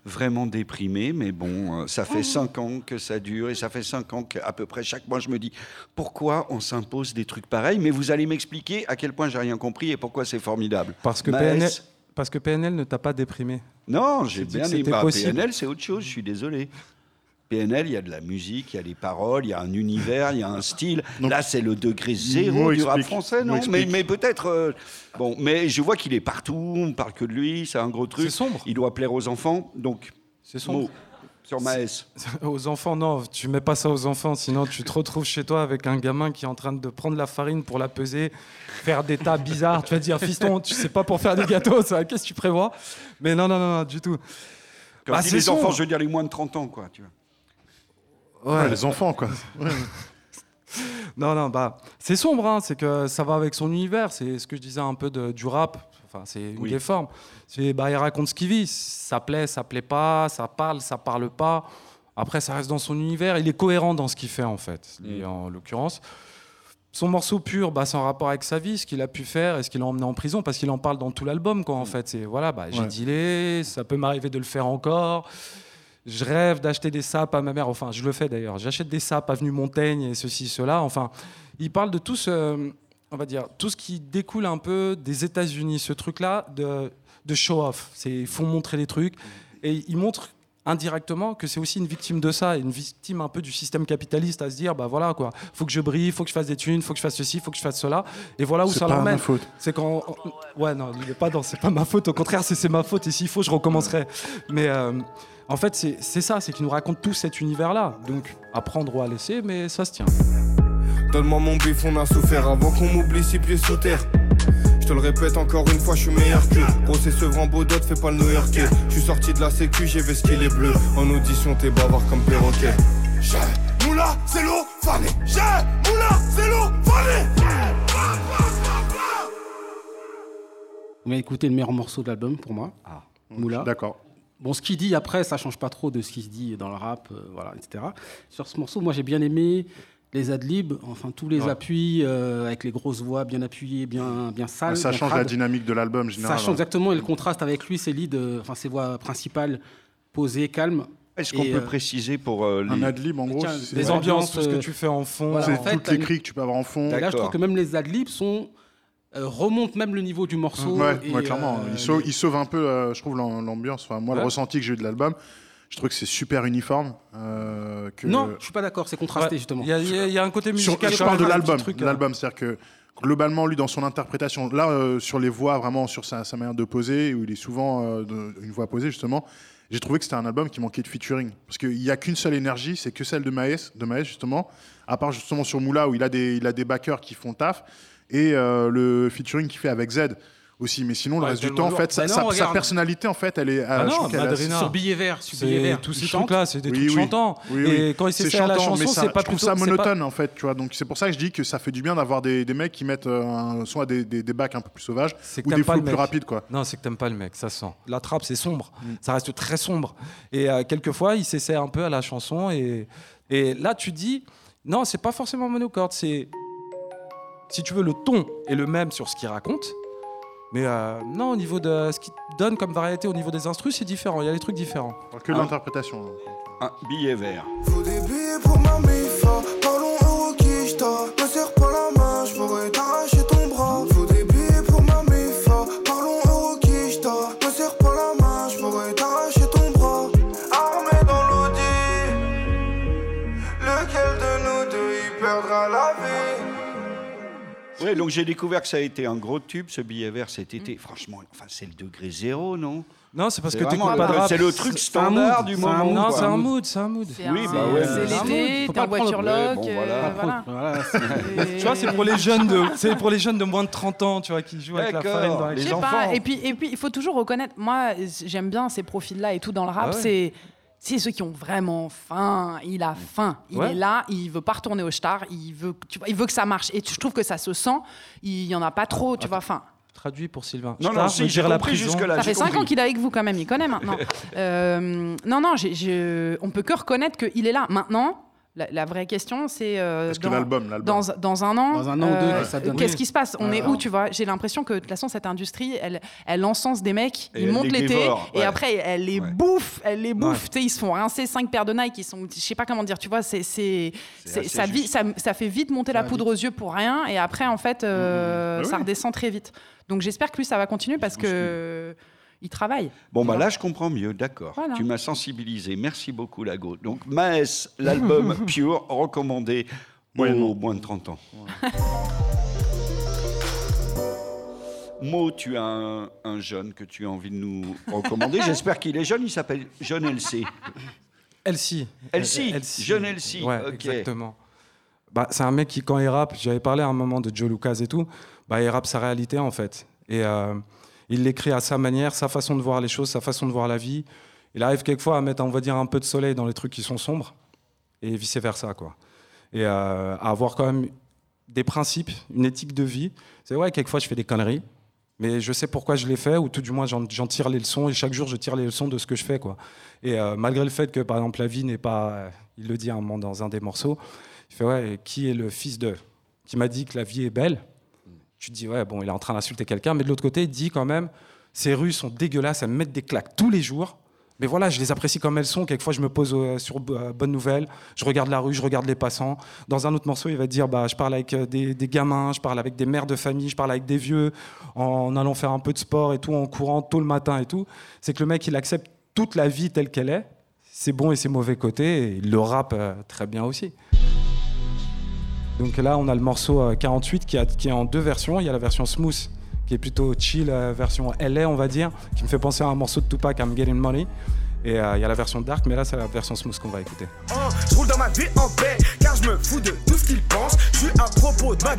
vraiment déprimé. Mais bon, euh, ça fait cinq ans que ça dure et ça fait cinq ans qu'à peu près chaque mois, je me dis pourquoi on s'impose des trucs pareils? Mais vous allez m'expliquer à quel point j'ai rien compris et pourquoi c'est formidable. Parce que PNL, parce que PNL ne t'a pas déprimé. Non, j'ai bien aimé. c'était Bah, possible. PNL, c'est autre chose, je suis désolé. PNL, il y a de la musique, il y a des paroles, il y a un univers, il y a un style. Là, c'est le degré zéro du rap français, non Mais, peut-être. euh, bon, mais je vois qu'il est partout, on parle que de lui, c'est un gros truc. C'est sombre. Il doit plaire aux enfants, donc. C'est sombre. Mo, sur Maes. Aux enfants, non, tu mets pas ça aux enfants, sinon tu te retrouves chez toi avec un gamin qui est en train de prendre la farine pour la peser, faire des tas bizarres. Tu vas dire, fiston, tu sais pas pour faire des gâteaux, ça, qu'est-ce que tu prévois? Mais non, non, non, non, du tout. Comme Bah, c'est les enfants, je veux dire les moins de 30 ans, quoi. Tu vois. Ouais, les enfants, quoi. Non, non, bah, c'est sombre, hein, c'est que ça va avec son univers. C'est ce que je disais un peu de- du rap. Enfin, c'est une Oui. des formes. C'est, bah, il raconte ce qu'il vit. Ça plaît, ça plaît pas, ça parle, ça parle pas. Après, ça reste dans son univers. Il est cohérent dans ce qu'il fait, en fait, lui, en l'occurrence. Son morceau pur, bah, c'est en rapport avec sa vie, ce qu'il a pu faire et ce qu'il a emmené en prison, parce qu'il en parle dans tout l'album, quoi, en fait. C'est, voilà, bah, j'ai Ouais. dealé, ça peut m'arriver de le faire encore. Je rêve d'acheter des sapes à ma mère. Enfin, je le fais d'ailleurs. J'achète des sapes avenue Montaigne et ceci, cela. Enfin, il parle de tout ce, on va dire, tout ce qui découle un peu des États-Unis, ce truc-là de, show-off. Ils font montrer les trucs et il montre indirectement que c'est aussi une victime de ça, une victime un peu du système capitaliste à se dire bah voilà quoi, faut que je brille, faut que je fasse des thunes, faut que je fasse ceci, faut que je fasse cela et voilà où C'est ça pas l'emmène. ma faute. C'est quand ouais non, il est pas dans c'est pas ma faute, au contraire c'est ma faute et s'il faut je recommencerai. Mais euh, en fait c'est c'est ça, c'est qu'il nous raconte tout cet univers là. Donc à prendre ou à laisser mais ça se tient. Donne-moi mon bif, on a souffert avant qu'on m'oublie six pieds sous terre. Je te le répète encore une fois, je suis meilleur que Gros c'est Sevran Baudot, fais pas le New Yorkais Je suis sorti de la sécu, j'ai vesqué les bleus En audition t'es bavard comme perroquet J'ai Moula, c'est l'eau, fané. J'ai Moula, c'est l'eau, fané. On va écouter le meilleur morceau de l'album pour moi. Moula. D'accord. Bon, ce qu'il dit après, ça change pas trop de ce qu'il se dit dans le rap, euh, voilà, etc. Sur ce morceau, moi j'ai bien aimé les adlibs, enfin tous les Ouais. appuis euh, avec les grosses voix bien appuyées, bien, bien sales. ça bien change la dynamique de l'album, Ça généralement. change exactement et le contraste avec lui, ses leads, euh, enfin ses voix principales, posées, calmes. Est-ce qu'on peut euh, préciser pour euh, les... Un adlib, en gros, Les ambiances, tout ce que tu fais en fond. voilà, c'est en fait, toutes les une- cris que tu peux avoir en fond. Là, je trouve que même les adlibs sont euh, remontent même le niveau du morceau. Ouais, et, ouais, clairement. euh, il, sauve, les- il sauve un peu, euh, je trouve, l'am- l'ambiance. Enfin, moi, Ouais. le ressenti que j'ai eu de l'album, je trouve que c'est super uniforme. euh, que... Non, je suis pas d'accord, c'est contrasté Ouais. justement. Il y, a- y un côté Sur- musical. je quand parle de l'album. hein. l'album, c'est-à-dire que globalement, lui, dans son interprétation, là, euh, sur les voix, vraiment sur sa, sa manière de poser, où il est souvent euh, de- une voix posée justement, j'ai trouvé que c'était un album qui manquait de featuring, parce qu'il n'y a qu'une seule énergie, c'est que celle de Maes, de Maes justement, à part justement sur Moula où il a des, il a des backers qui font taf, et euh, le featuring qu'il fait avec Z. aussi. Mais sinon, le Ouais, reste du temps, en fait, sa, Bah non, sa- sa regarde. personnalité, en fait, elle est. Ah euh, je non, assez- Madrina. Sur Billet Vert, sur Billet C'est Vert. tous ces trucs-là, c'est des Oui, trucs oui. chantants. Oui, Et quand il s'essaie à la chanson, c'est pas je trouve plutôt ça pas- monotone en fait, tu vois. Donc c'est pour ça que je dis que ça fait du bien d'avoir des, des mecs qui mettent un- soit des, des, des bacs un peu plus sauvages C'est que ou des le plus mec. rapides quoi. Non, c'est que t'aimes pas le mec, ça se sent. La trappe, c'est sombre. Mm. Ça reste très sombre. Et euh, quelquefois, il s'essaie un peu à la chanson. Et, et là, tu dis, non, c'est pas forcément monocorde. C'est, si tu veux, le ton est le même sur ce qu'il raconte. Mais euh, non, au niveau de ce qu'il donne comme variété au niveau des instrus, c'est différent. Il y a des trucs différents. Que Hein l'interprétation. Un billet vert. Faut des billets pour ma mifa. Parlons euro quicheta. Donc j'ai découvert que ça a été un gros tube, ce billet vert cet été. Franchement, enfin, c'est le degré zéro, non? Non, c'est parce que t'écoutes pas de le- rap. c'est le truc standard du un moment, mood. Non, c'est un mood, c'est un mood. C'est Oui, bah ouais, c'est l'été, t'es en voiture bon, euh, voilà. Tu vois, c'est pour les jeunes de, c'est pour les jeunes de moins de 30 ans, tu vois, qui jouent avec la farine dans les les Je sais enfants. pas. Et puis, et puis, il faut toujours reconnaître. Moi, j'aime bien ces profils-là et tout dans le rap. Ah ouais. C'est c'est ceux qui ont vraiment faim. Il a faim. Il Ouais. est là. Il veut pas retourner au star. Il veut, tu vois, il veut que ça marche. Et je trouve que ça se sent. Il y en a pas trop. Tu vois. Enfin, Traduit pour Sylvain. Non, Star non, si, j'ai la compris prison. jusque-là. ça j'ai fait 5 compris. ans qu'il est avec vous quand même. Il connaît maintenant. Euh, non, non. j'ai- je- on peut que reconnaître qu'il est là maintenant. La, la vraie question, c'est euh, dans- l'album, l'album. dans, dans un an, Dans un an ou deux, euh, qu'est-ce que ça donne qu'est-ce Oui. qui se passe? On est où, tu vois? J'ai l'impression que de toute façon, cette industrie, elle, elle encense des mecs, Et ils montent les l'été, dévore, et ouais. après, elle les Ouais. bouffe, elle les bouffe. Ouais. Tu sais, ils se font rincer cinq paires de Nike, ils sont, je sais pas comment dire, tu vois, c'est, c'est, ça, vi- juste. ça, ça fait vite monter la poudre aux yeux pour rien, et après, en fait, euh, Bah ça oui. redescend très vite. Donc j'espère que lui, ça va continuer parce que il travaille. Bon, bah là, je comprends mieux, d'accord. Voilà. Tu m'as sensibilisé. Merci beaucoup, Lago. Donc, Maes, l'album Pure, recommandé aux Moyennement. moins de 30 ans. Mo, tu as un, un jeune que tu as envie de nous recommander. J'espère qu'il est jeune. Il s'appelle Jeune LC. Elsie. Elsie, Elsie. jeune Elsie, Ouais, ok. exactement. Bah, c'est un mec qui, quand il rappe, j'avais parlé à un moment de Joe Lucas et tout, bah, il rappe sa réalité en fait. Et euh, il l'écrit à sa manière, sa façon de voir les choses, sa façon de voir la vie. Il arrive quelquefois à mettre, on va dire, un peu de soleil dans les trucs qui sont sombres et vice versa, quoi. Et euh, à avoir quand même des principes, une éthique de vie. C'est vrai, quelquefois je fais des conneries, mais je sais pourquoi je les fais, ou tout du moins j'en tire les leçons, et chaque jour je tire les leçons de ce que je fais. Quoi. Et euh, malgré le fait que, par exemple, la vie n'est pas. il le dit à un moment dans un des morceaux, il fait Ouais, qui est le fils de? qui m'a dit que la vie est belle Tu te dis Ouais, bon, il est en train d'insulter quelqu'un, mais de l'autre côté, il dit quand même Ces rues sont dégueulasses, elles me mettent des claques tous les jours. Mais voilà, je les apprécie comme elles sont. Quelquefois, je me pose euh, sur euh, Bonne Nouvelle, je regarde la rue, je regarde les passants. Dans un autre morceau, il va dire bah, Je parle avec euh, des, des gamins, je parle avec des mères de famille, je parle avec des vieux, en allant faire un peu de sport et tout, en courant tôt le matin et tout. C'est que le mec, il accepte toute la vie telle qu'elle est, ses bons et ses mauvais côtés, et il le rappe très bien aussi. Donc là, on a le morceau euh, 48 qui, a- qui est en deux versions. Il y a la version smooth, qui est plutôt chill, euh, version LA, on va dire, qui me fait penser à un morceau de Tupac, I'm Getting Money. Et euh, il y a la version dark, mais là, c'est la version smooth qu'on va écouter. Hein, Je roule dans ma vie en paix, car je me fous de tout ce qu'ils pensent. Je suis à propos de ma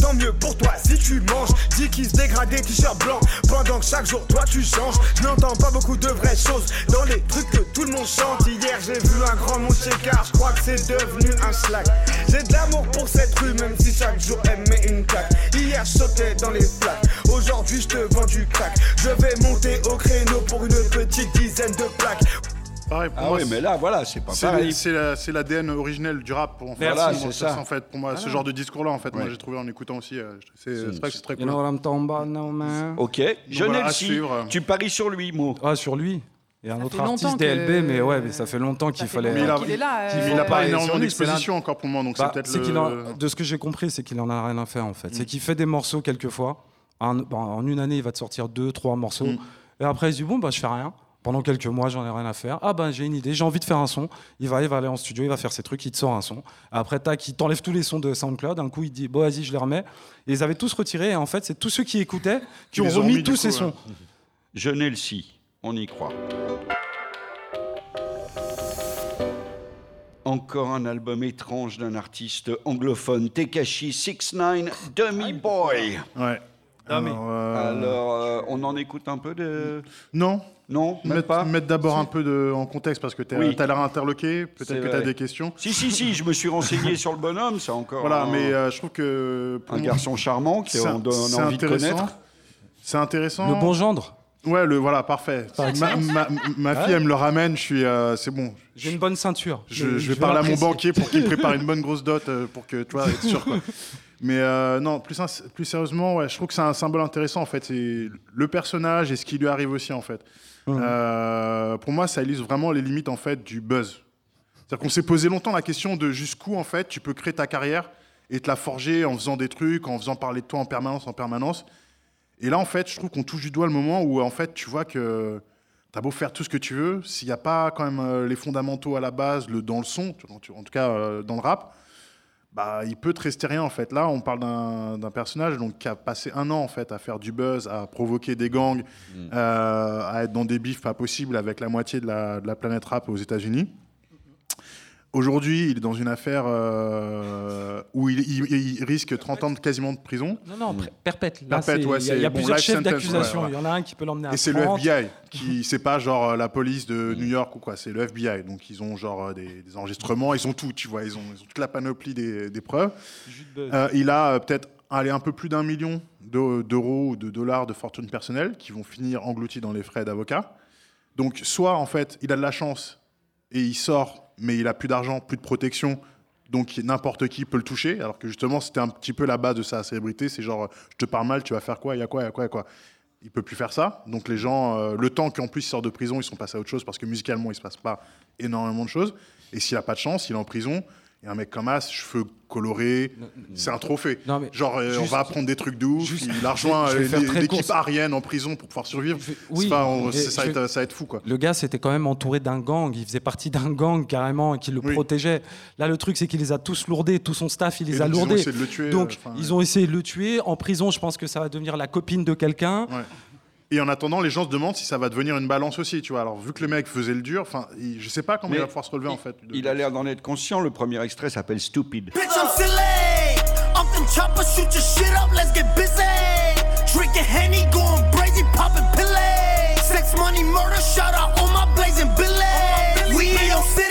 tant mieux pour toi si tu manges. Dis qu'ils se dégradent, t-shirt blanc, pendant que chaque jour toi tu changes. Je n'entends pas beaucoup de vraies choses dans les trucs que tout le monde chante. Hier j'ai vu un grand monde car je crois que c'est devenu un slack. J'ai de l'amour pour cette rue, même si chaque jour elle met une claque. Hier je sautais dans les flaques, aujourd'hui je te vends du crack. Je vais monter au créneau pour une petite dizaine de plaques. Pareil, pour Ah moi, oui, c'est- mais là, voilà, c'est pas c'est pareil. c'est la- c'est l'ADN originel du rap. Pour, en fait. Voilà, Pour moi, c'est ça. En fait, pour moi, ce genre de discours-là, en fait, moi, j'ai trouvé en écoutant aussi. euh, c'est C'est- c'est vrai que c'est très cool. Ok, Jeune voilà, à Elsie, suivre. tu paries sur lui, Mo. Ah, sur lui? Il y a un autre artiste, que- DLB, mais ouais, mais ça fait longtemps qu'il fallait. Mais il a- est là, euh, Il n'a pas énormément d'exposition encore pour moi, donc Bah, c'est peut-être c'est le... qu'il en- de ce que j'ai compris, c'est qu'il en a rien à faire en fait. Mm. C'est qu'il fait des morceaux quelquefois. En, bon, en une année, il va te sortir deux, trois morceaux. Mm. Et après, il se dit bon, bah, je fais rien. Pendant quelques mois, j'en ai rien à faire. Ah ben, j'ai une idée, j'ai envie de faire un son. Il va, il va aller en studio, il va faire ses trucs, il te sort un son. Après, tac, il t'enlève tous les sons de SoundCloud. Un coup, il dit bon, vas-y, je les remets. Et ils avaient tous retiré. Et en fait, c'est tous ceux qui écoutaient qui Ils ont remis mis, tous ces sons. ouais. Jeune Elsie, on y croit. Encore un album étrange d'un artiste anglophone, Tekashi 69 Dummy Boy. Ouais. Alors, euh, Alors, euh, on en écoute un peu de. Non. Non, même Mettre, pas. mettre d'abord un peu de, en contexte parce que tu Oui. as l'air interloqué, peut-être que tu as des questions. Si, si, si, je me suis renseigné sur le bonhomme, c'est encore. Voilà, un, mais euh, je trouve que. pour un garçon charmant qui on donne envie de connaître. C'est intéressant. Le bon gendre. Ouais, le voilà, parfait. Ma, ma- ma fille, Ouais. elle me le ramène, je suis, euh, c'est bon. J'ai une bonne ceinture. Je, je vais parler à mon banquier pour qu'il prépare une bonne grosse dot euh, pour que tu vois, être sûr. Quoi. Mais euh, non, plus, plus sérieusement, ouais, je trouve que c'est un symbole intéressant en fait. C'est le personnage et ce qui lui arrive aussi en fait. Euh, pour moi, ça illustre vraiment les limites en fait du buzz. C'est-à-dire qu'on s'est posé longtemps la question de jusqu'où en fait tu peux créer ta carrière et te la forger en faisant des trucs, en faisant parler de toi en permanence, en permanence. Et là, en fait, je trouve qu'on touche du doigt le moment où en fait tu vois que T'as beau faire tout ce que tu veux, s'il n'y a pas quand même euh, les fondamentaux à la base, le, dans le son, en tout cas dans le rap, bah, il peut te rester rien en fait. Là, on parle d'un personnage donc, qui a passé un an en fait à faire du buzz, à provoquer des gangs, euh, à être dans des bifs pas possibles avec la moitié de la, de la planète rap aux États-Unis. Aujourd'hui, il est dans une affaire euh, où il, il- il risque 30 ans de quasiment de prison. Non, non, perpète. Là, Perpète, ouais, il y a, y a bon, plusieurs chefs d'accusation. ouais, ouais. Il y en a un qui peut l'emmener à Et c'est le 30. FBI qui, c'est pas genre euh, la police de New York ou quoi, c'est le FBI. Donc ils ont genre euh, des, des enregistrements, ils ont tout, tu vois, ils ont, ils ont toute la panoplie des, des preuves. Euh, il a peut-être allez, un peu plus d'un million d'eu- d'euros ou de dollars de fortune personnelle qui vont finir engloutis dans les frais d'avocat. Donc soit en fait il a de la chance et il sort, mais il a plus d'argent, plus de protection. Donc n'importe qui peut le toucher, alors que justement c'était un petit peu la base de sa célébrité, c'est genre je te parle mal, tu vas faire quoi, il y a quoi, il y a quoi, il y a quoi. Il peut plus faire ça. Donc les gens, euh, le temps qu'en plus il sort de prison, ils sont passés à autre chose parce que musicalement il se passe pas énormément de choses. Et s'il a pas de chance, il est en prison. Et un mec comme As, cheveux colorés, c'est un trophée. Genre euh, on juste- va apprendre des trucs de ouf. il a rejoint euh, l'équipe. Arienne en prison pour pouvoir survivre. Oui, pas- on- ça, va être, ça va être fou quoi. Le gars, c'était quand même entouré d'un gang. Il faisait partie d'un gang carrément qui le protégeait. Là, le truc, c'est qu'il les a tous lourdés. Tout son staff, il les Et a donc, ils ont lourdés. essayé de le tuer, donc, euh, ils ont essayé de le tuer. En prison, je pense que ça va devenir la copine de quelqu'un. Et en attendant, les gens se demandent si ça va devenir une balance aussi, tu vois. Alors, vu que le mec faisait le dur, enfin, il- je sais pas comment Mais il va pouvoir se relever, en fait. Il a l'air d'en être conscient. Le premier extrait s'appelle Stupid. Bitch, I'm silly. Up them choppers, shoot your shit up, let's get busy. Drinking Henny, going crazy, popping pillay. Sex, money, murder, shout out all my blazing Billy. We in your city.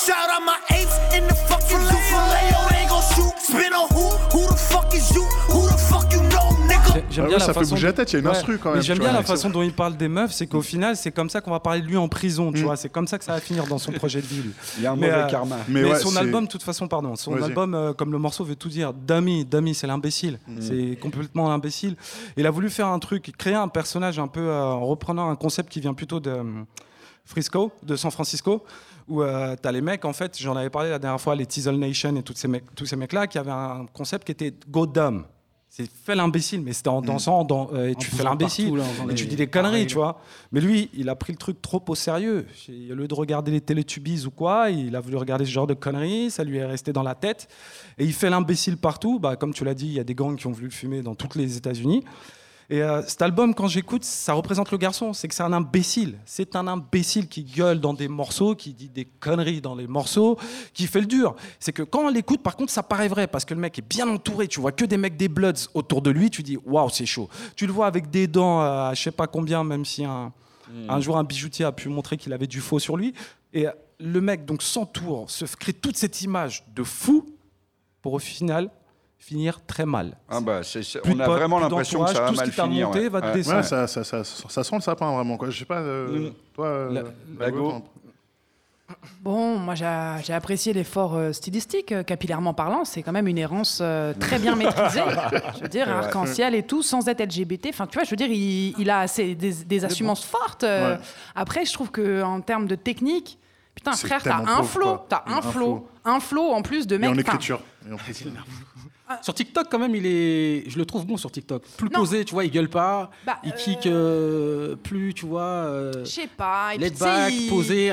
Shout out my apes in the fucking zoo. Filet, they gon' shoot. Spin on who? Who the fuck is you? Who the fuck you J'aime Ah bien ouais, la ça fait façon bouger la tête, il y a une instru, quand mais même, J'aime tu bien vois, la façon dont il parle des meufs, c'est qu'au final, c'est comme ça qu'on va parler de lui en prison, Mm. tu vois. C'est comme ça que ça va finir dans son projet de vie. lui. Il y a un Mais, mauvais euh, karma. Mais, Mais ouais, son album, de toute façon, pardon, son album, euh, comme le morceau veut tout dire, Dummy, Dummy, c'est l'imbécile. Mm. C'est complètement l'imbécile. Il a voulu faire un truc, créer un personnage un peu euh, en reprenant un concept qui vient plutôt de euh, Frisco, de San Francisco, où euh, t'as les mecs, en fait, j'en avais parlé la dernière fois, les Teasel Nation et tous ces mecs, tous ces mecs-là, qui avaient un concept qui était Go Dumb. C'est fais l'imbécile, mais c'était en dansant, dans, euh, et tu fais l'imbécile, et tu dis des conneries, tu vois. Mais lui, il a pris le truc trop au sérieux. Au lieu de regarder les Teletubbies ou quoi, il a voulu regarder ce genre de conneries, ça lui est resté dans la tête. Et il fait l'imbécile partout. Bah, comme tu l'as dit, il y a des gangs qui ont voulu le fumer dans toutes les États-Unis. Et euh, cet album, quand j'écoute, ça représente le garçon. C'est que c'est un imbécile. C'est un imbécile qui gueule dans des morceaux, qui dit des conneries dans les morceaux, qui fait le dur. C'est que quand on l'écoute, par contre, ça paraît vrai parce que le mec est bien entouré. Tu vois que des mecs des Bloods autour de lui. Tu dis waouh, c'est chaud. Tu le vois avec des dents, à je sais pas combien, même si un, un jour un bijoutier a pu montrer qu'il avait du faux sur lui. Et euh, le mec donc s'entoure, se crée toute cette image de fou pour au final finir très mal. Ah bah, Plus on a vraiment l'impression que ça d'entourage, va tout ce qui t'a finir. monté ouais. va te Ouais. ça, ça, ça, ça sent le sapin, vraiment, quoi. Je sais pas, euh, Mm. toi, euh, La- Bon, moi j'ai apprécié l'effort euh, stylistique, euh, capillairement parlant, c'est quand même une errance euh, très bien maîtrisée. Je veux dire, arc-en-ciel et tout, sans être LGBT. Enfin, tu vois, je veux dire, il, il a assez, des, des assurances fortes. euh. Ouais. Après, je trouve que en termes de technique, putain, frère, t'as un pauvre, flow, t'as un Un flow, flow. un flow en plus de Et mecs. en écriture. Et en écriture. Sur TikTok, quand même, il est. Je le trouve bon sur TikTok. Plus Non. posé, tu vois, il gueule pas. Bah, il kick euh, plus, tu vois. euh, Je sais pas. et puis, back, il- posé.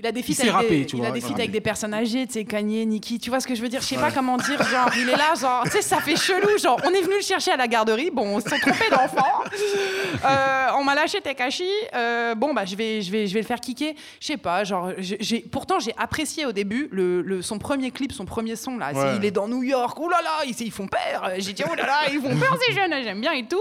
Il a des feats avec, des, tu il vois, a des il feats rappe. avec des personnes âgées, tu sais, Kanye, Nicki, tu vois ce que je veux dire? Je sais pas comment dire, genre, il est là, genre, tu sais, ça fait chelou, genre, on est venu le chercher à la garderie, bon, on s'est trompé d'enfant, Euh, on m'a lâché Tekashi, euh, bon, bah, je vais, je, vais, je vais le faire kicker, je sais pas, genre, j'ai, pourtant, j'ai apprécié au début le, le- son premier clip, son premier son, là, Ouais. il est dans New York, oh là là, ils, ils font peur. J'ai dit, oh là là, ils font peur ces jeunes, j'aime bien et tout.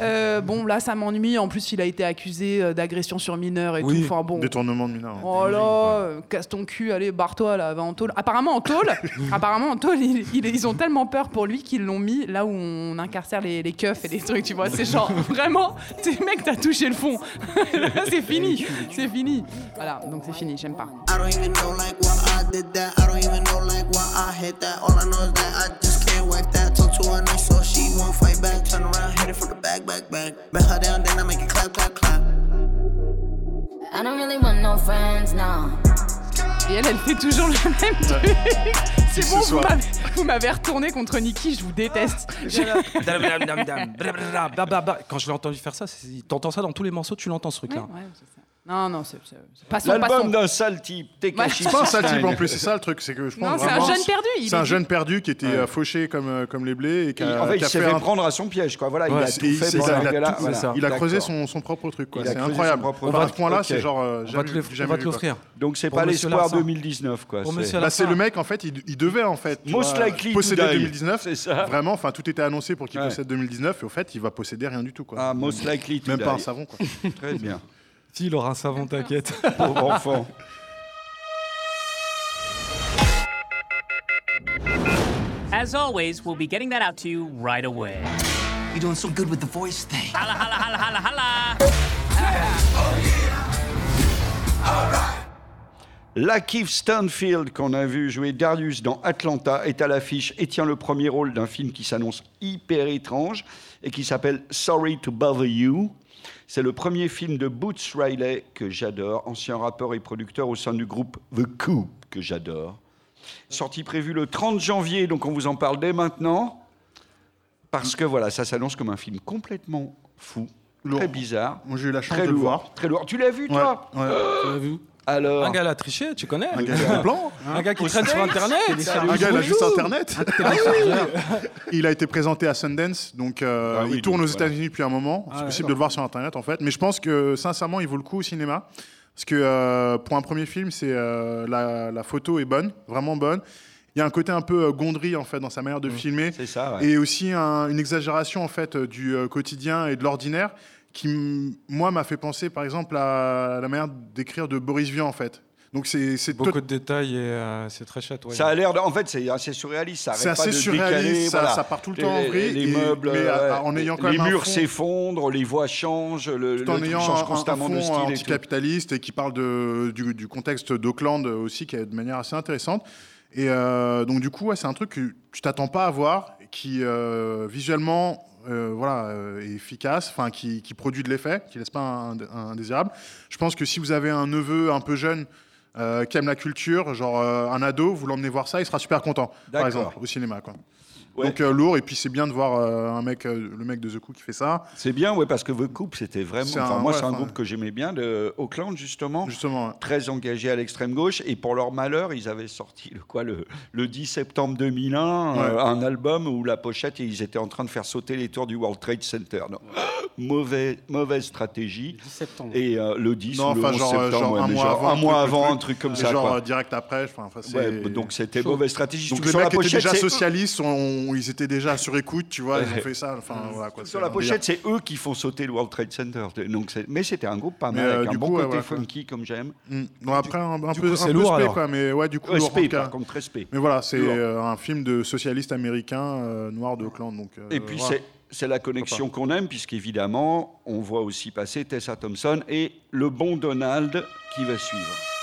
Euh, bon, là, ça m'ennuie. En plus, il a été accusé euh, d'agression sur mineur et Oui, tout. Enfin, bon. détournement de mineur. Oh là, euh, casse ton cul, allez, barre-toi là, va en tôle. Apparemment en tôle, apparemment en tôle, ils, ils- ils ont tellement peur pour lui qu'ils l'ont mis là où on incarcère les, les keufs et les trucs, tu vois. C'est genre vraiment, c'est mec, t'as touché le fond. Là, c'est fini, c'est fini. Voilà, donc c'est fini, j'aime pas. I don't even know like why I did that. I don't even know like why I hit that. All I know is that I just can't wipe that. Talk to her nice so she won't fight back. Turn around, hit it for the back, back, back. Bet her down, then I make it clap, clap, clap. I don't really want no friends now. Et elle, elle fait toujours le même truc. C'est Ce bon, vous m'avez- vous m'avez retourné contre Niki, je vous déteste. Je- Quand je l'ai entendu faire ça, c'est- t'entends ça dans tous les morceaux, tu l'entends ce truc-là. Ouais, c'est ça. Non, non, c'est passons, passons. L'album d'un sale type, Tekashi C'est pas un sale type en plus, c'est ça le truc, c'est que je pense Non, c'est un jeune perdu, C'est est- un jeune perdu qui était Ouais. fauché comme, euh, comme les blés et qui Il- a, en fait, qui il a s'est fait fait un- prendre à son piège, quoi. Voilà, il a c'est- tout il- fait c'est pour ça, arriver il a là. tout- Voilà. Il a creusé son, son propre truc, quoi. C'est incroyable. son propre À ce point-là, c'est genre. euh, On va jamais- te on va l'offrir. Donc c'est pas l'espoir Larsin. 2019, quoi. Pour c'est- Monsieur Là, c'est le mec, en fait, il, devait, en fait, Most likely posséder die. 2019. C'est ça. Vraiment, enfin, tout était annoncé pour qu'il possède 2019, et au fait, il va posséder rien du tout, quoi. Ah, most likely Même pas un savon, quoi. Très bien. Si, il aura un savon, t'inquiète. Pauvre enfant. As always, we'll be getting that out to you right away. You're doing so good with the voice thing. Holla, holla, holla, holla, holla. La Keith Stanfield, qu'on a vu jouer Darius dans Atlanta, est à l'affiche et tient le premier rôle d'un film qui s'annonce hyper étrange et qui s'appelle Sorry to Bother You. C'est le premier film de Boots Riley que j'adore, ancien rappeur et producteur au sein du groupe The Coup que j'adore. Sortie prévue le 30 janvier, donc on vous en parle dès maintenant. Parce que voilà, ça s'annonce comme un film complètement fou, très bizarre. Moi, j'ai eu la chance très de le lourd, voir. Très lourd. Tu l'as vu, Ouais, toi ouais. Tu l'as vu Alors Un gars l'a triché, tu connais Un gars qui a un plan. Un gars qui traîne sur. Internet Un gars, il a juste Internet. Ah oui. Il a été présenté à Sundance, donc euh, Ah oui, il tourne donc, aux voilà. États-Unis depuis un moment. Ah C'est ouais. possible de le voir sur Internet, en fait. Mais je pense que, sincèrement, il vaut le coup au cinéma. Parce que euh, pour un premier film, c'est euh, la, la photo est bonne, vraiment bonne. Il y a un côté un peu euh, gondry en fait dans sa manière de filmer, Mmh. C'est ça, ouais. et aussi un- une exagération en fait du euh, quotidien et de l'ordinaire qui moi m'a fait penser par exemple à la manière d'écrire de Boris Vian en fait. Donc c'est Beaucoup de détails et euh, c'est très chouette. ouais. Ça a l'air, en fait, c'est assez surréaliste. Ça C'est pas assez de surréaliste, décaler, ça- part tout le temps en les, Les et- meubles, mais euh, en ayant quand les même un murs fond- s'effondrent, les voix changent, le, tout en ayant change un, un constamment fond de style et tout. anticapitaliste et qui parle de, du, du contexte d'Auckland aussi, qui est de manière assez intéressante. Et euh, donc du coup, ouais, c'est un truc que tu t'attends pas à voir, qui euh, visuellement euh, voilà, euh, efficace, enfin qui, qui produit de l'effet, qui laisse pas un, un indésirable. Je pense que si vous avez un neveu un peu jeune euh, qui aime la culture, genre un ado, vous l'emmenez voir ça, il sera super content, par exemple, au cinéma. Quoi. Ouais. Donc euh, lourd, et puis c'est bien de voir euh, un mec, euh, le mec de The Coup qui fait ça. C'est bien, ouais, parce que The Coupe, c'était vraiment. Enfin, moi, ouais, c'est un groupe que j'aimais bien de Auckland, justement. Justement, ouais. Très engagé à l'extrême gauche. Et pour leur malheur, ils avaient sorti le, quoi, le, le 10 septembre 2001, Ouais. euh, un album où la pochette, ils étaient en train de faire sauter les tours du World Trade Center. Non. Mauvais, mauvaise stratégie. Et euh, le 10 Non, ou le enfin, 11 genre, septembre, genre ouais, un mois genre avant, un mois truc, avant, truc. un truc comme Et ça. Genre quoi. direct après. enfin, donc c'était mauvaise stratégie. Donc mecs étaient pochette, déjà c'est- socialistes, on- ils étaient déjà sur écoute, tu vois, ils ont fait ça. Enfin, voilà, quoi, Sur la pochette, c'est eux qui font sauter le World Trade Center. Donc mais c'était un groupe pas mal, euh, avec du un bon coup, côté funky comme j'aime. Mm. Bon, après, un, peu, coup, un c'est peu lourd, spé, quoi, mais ouais, du coup, cas. par contre, spé. Mais voilà, c'est euh, un film de socialiste américain euh, noir d'Auckland. Donc, euh, Et puis c'est la connexion qu'on aime, puisqu'évidemment, on voit aussi passer Tessa Thompson et le bon Donald qui va suivre.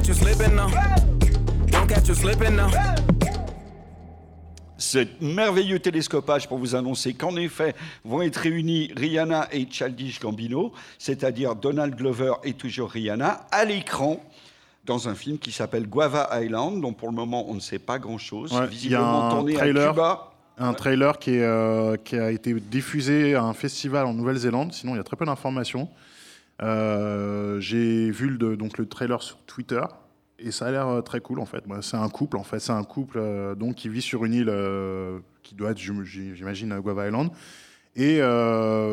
Catch you slipping now. Don't catch you slipping now. C'est merveilleux télescopage pour vous annoncer qu'en effet vont être réunis Rihanna et Childish Gambino, c'est-à-dire Donald Glover et toujours Rihanna, à l'écran dans un film qui s'appelle Guava Island, dont pour le moment on ne sait pas grand-chose, Ouais, il y a visiblement un tourné à trailer, Cuba. un trailer qui, est, euh, qui a été diffusé à un festival en Nouvelle-Zélande. Sinon, il y a très peu d'informations. Euh, J'ai vu le, donc le trailer sur Twitter et ça a l'air euh, très cool en fait. C'est un couple en fait, c'est un couple euh, donc qui vit sur une île qui doit être, j'im- j'imagine, Guava Island. Et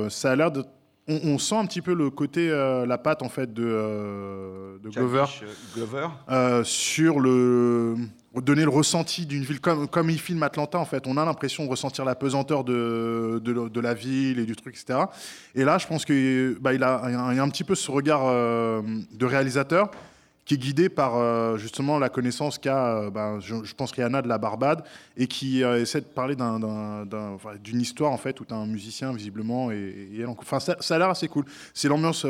ça a l'air de. On, on sent un petit peu le côté, euh, la patte en fait de, euh, de Glover. Euh, Glover. Euh, sur le donner le ressenti d'une ville comme, comme il filme Atlanta en fait on a l'impression de ressentir la pesanteur de, de, de la ville et du truc etc et là je pense que bah, il, a, il y a un petit peu ce regard de réalisateur qui est guidé par euh, justement la connaissance qu'a euh, bah, je, je pense Rihanna de la Barbade et qui euh, essaie de parler d'un- d'un- d'un- enfin, d'une histoire en fait où tu as un musicien visiblement et, et elle en- enfin ça, ça a l'air assez cool. C'est l'ambiance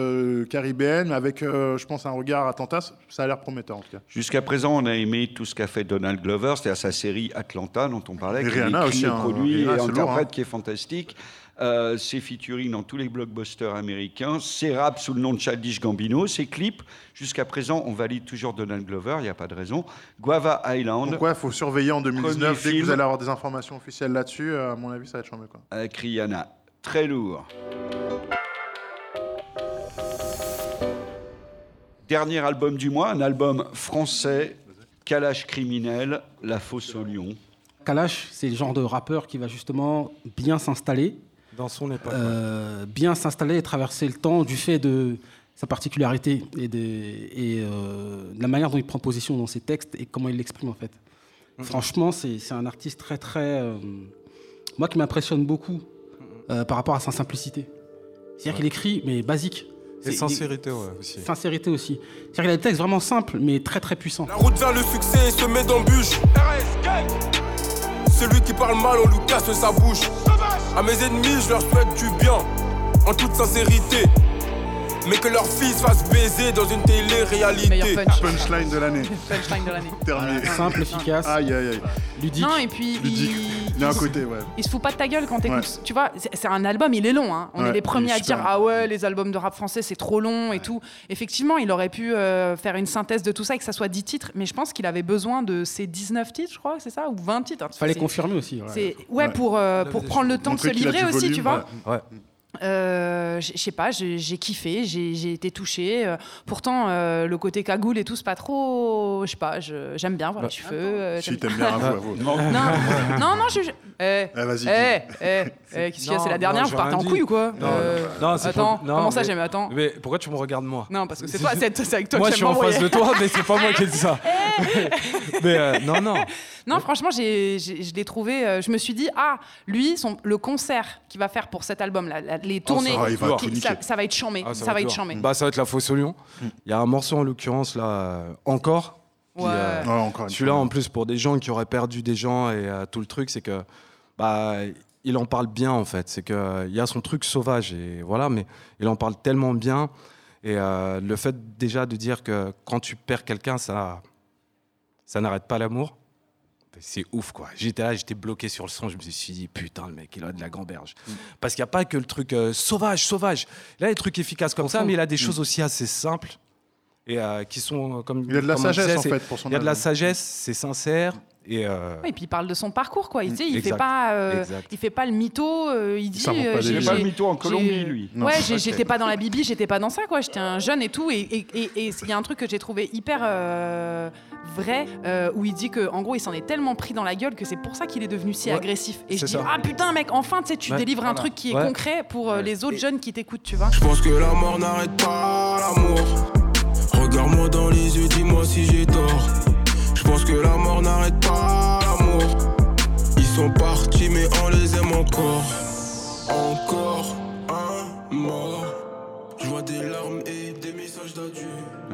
caribéenne avec je pense un regard Atlanta ça a l'air prometteur en tout cas. Jusqu'à présent, on a aimé tout ce qu'a fait Donald Glover, c'est-à-dire sa série Atlanta dont on parlait, Et qui et hein, produit Rihanna, et lourd, interprète, hein. qui est fantastique. Euh, ses featuring dans tous les blockbusters américains, ses raps sous le nom de Childish Gambino, ses clips. Jusqu'à présent, on valide toujours Donald Glover, il n'y a pas de raison. Guava Island. Donc ouais, faut surveiller en 2019. Premier Dès que film. vous allez avoir des informations officielles là-dessus, euh, à mon avis, ça va être chambé quoi. Avec Rihanna. Très lourd. Dernier album du mois, un album français, Kalash criminel, La fosse au lion. Kalash, c'est le genre de rappeur qui va justement bien s'installer. Dans son époque. Euh, bien s'installer et traverser le temps du fait de sa particularité et, de, et euh, de la manière dont il prend position dans ses textes et comment il l'exprime en fait. Franchement, c'est c'est un artiste très très... euh, moi qui m'impressionne beaucoup euh, par rapport à sa simplicité. C'est-à-dire qu'il écrit, mais basique. Et sincérité, ouais, aussi. Sincérité aussi. C'est-à-dire qu'il a des textes vraiment simples, mais très très puissants. La route vers le succès se met d'embûches. Celui qui parle mal, on lui casse sa bouche. À mes ennemis, je leur souhaite du bien, en toute sincérité. Mais que leur fils fasse baiser dans une télé-réalité. Meilleur punch. Punchline de l'année. Punchline de l'année. Terminé. Simple, efficace. Aïe, aïe, aïe. Ludique. Non, et puis Ludique. il, Il y a un il- côté, ouais. il se fout pas de ta gueule quand t'écoutes. Ouais. Tu vois, c'est un album, il est long. hein. On Ouais, est les premiers est à dire Ah ouais, les albums de rap français, c'est trop long et tout. Effectivement, il aurait pu euh, faire une synthèse de tout ça et que ça soit 10 titres, mais je pense qu'il avait besoin de ces 19 titres, je crois, c'est ça Ou 20 titres. hein. Fallait confirmer aussi. ouais. c'est- Ouais, Ouais. pour, euh, pour prendre le temps de se livrer aussi, volume, tu vois. Ouais. Euh, je je sais pas, j'ai kiffé, j'ai été touchée. euh, pourtant, euh, le côté cagoule et tout, c'est pas trop. Je sais pas, je- j'aime bien voir les cheveux. euh, Si j'aime- t'aimes bien, avoue, avoue. non, non, non, je. je- Eh, Eh, vas-y, eh, eh, eh, qu'est-ce qu'il y a Non, C'est la non, dernière, vous partez rien en couille ou quoi? Non, Euh, non, c'est Attends, pas- non, comment ça j'aime Attends. Mais pourquoi tu me regardes moi? Non, parce que c'est toi, c'est avec toi Moi, que je suis en face de toi, mais c'est pas moi qui ai dit ça. mais non, non. Non, franchement, je l'ai trouvé. euh, je me suis dit, ah, lui, son, le concert qu'il va faire pour cet album, là, la- les tournées, va, il va qui- tout ça, va être chambé. Ah, ça, va être chambé. Bah, ça va être la fosse au lion. Il y a un morceau en l'occurrence là, euh, encore. Ouais. euh, Ouais, encore une Celui-là, en plus, pour des gens qui auraient perdu des gens et euh, tout le truc, c'est que bah, il en parle bien en fait. C'est que il y a son truc sauvage et voilà, mais il en parle tellement bien. Et euh, le fait déjà de dire que quand tu perds quelqu'un, ça, ça n'arrête pas l'amour. C'est ouf quoi. J'étais là, j'étais bloqué sur le son. Je me suis dit putain, le mec, il a de la gamberge. Parce qu'il n'y a pas que le truc euh, sauvage, sauvage. Il a des trucs efficaces comme ça, mais il a des choses aussi assez simples et euh, qui sont euh, comme. Il a de la sagesse, disait, en fait, pour son Il y a de la sagesse, c'est sincère et. euh, Ouais, et puis il parle de son parcours, quoi. Il, tu sais, il fait pas, euh, il fait pas le mytho. euh, il dit. Il fait pas le mytho en Colombie, lui. Non. Ouais, j'étais pas dans la bibi, j'étais pas dans ça, quoi. J'étais un jeune et tout. Et il y a un truc que j'ai trouvé hyper euh, vrai, euh, où il dit que, en gros, il s'en est tellement pris dans la gueule que c'est pour ça qu'il est devenu si Ouais, agressif. Et je dis, ça. ah putain, mec, enfin, tu sais, tu Ouais, délivres un truc qui est concret pour les autres jeunes qui t'écoutent, tu vois. Je pense que la mort n'arrête pas l'amour. Regarde-moi dans les yeux, dis-moi si j'ai tort. Je pense que la mort n'arrête pas l'amour. Ils sont partis, mais on les aime encore. Encore un mort. Je vois des larmes et des messages d'adieu.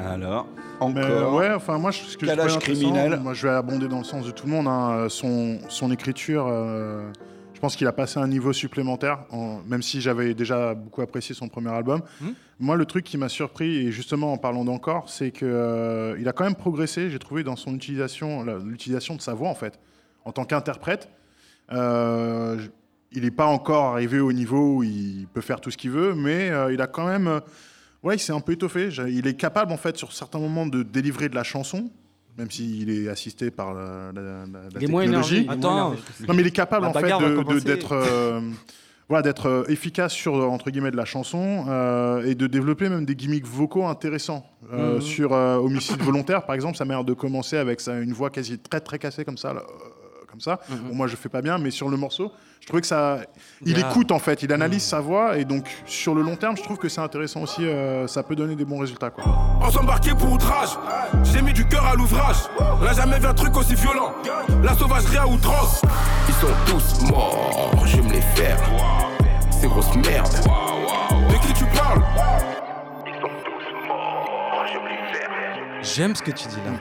Alors, Mais, encore. ouais, enfin moi, je- ce que je criminel. moi je vais abonder dans le sens de tout le monde. hein, son, son écriture, euh, pense qu'il a passé un niveau supplémentaire, en- même si j'avais déjà beaucoup apprécié son premier album. Hmm. Moi, le truc qui m'a surpris, et justement en parlant d'encore, c'est que euh, il a quand même progressé. J'ai trouvé dans son utilisation, l'utilisation de sa voix en fait, en tant qu'interprète. Euh, je- il n'est pas encore arrivé au niveau où il peut faire tout ce qu'il veut, mais euh, il a quand même, ouais, il s'est un peu étoffé. Il est capable en fait sur certains moments de délivrer de la chanson, même s'il est assisté par la, la- la- la Il est moins énervé, technologie. Attends. Non, mais il est capable en fait d'être euh, voilà, d'être euh, efficace sur entre guillemets de la chanson euh, et de développer même des gimmicks vocaux intéressants. Euh, Mhm. Sur euh, homicide volontaire, par exemple, sa manière de commencer avec sa, une voix quasi très très cassée comme ça. là, euh, comme ça. Mhm. Bon, moi, je fais pas bien, mais sur le morceau, je trouvais que ça. Il Il y a- écoute en fait, il analyse Mhm. sa voix, et donc sur le long terme, je trouve que c'est intéressant aussi. euh, ça peut donner des bons résultats, quoi. On s'embarquait pour outrage. J'ai mis du cœur à l'ouvrage. On n'a jamais vu un truc aussi violent. La sauvagerie à outrance. Ils sont tous morts, je me les faire. C'est grosse merde. De qui tu parles? J'aime ce que tu dis là.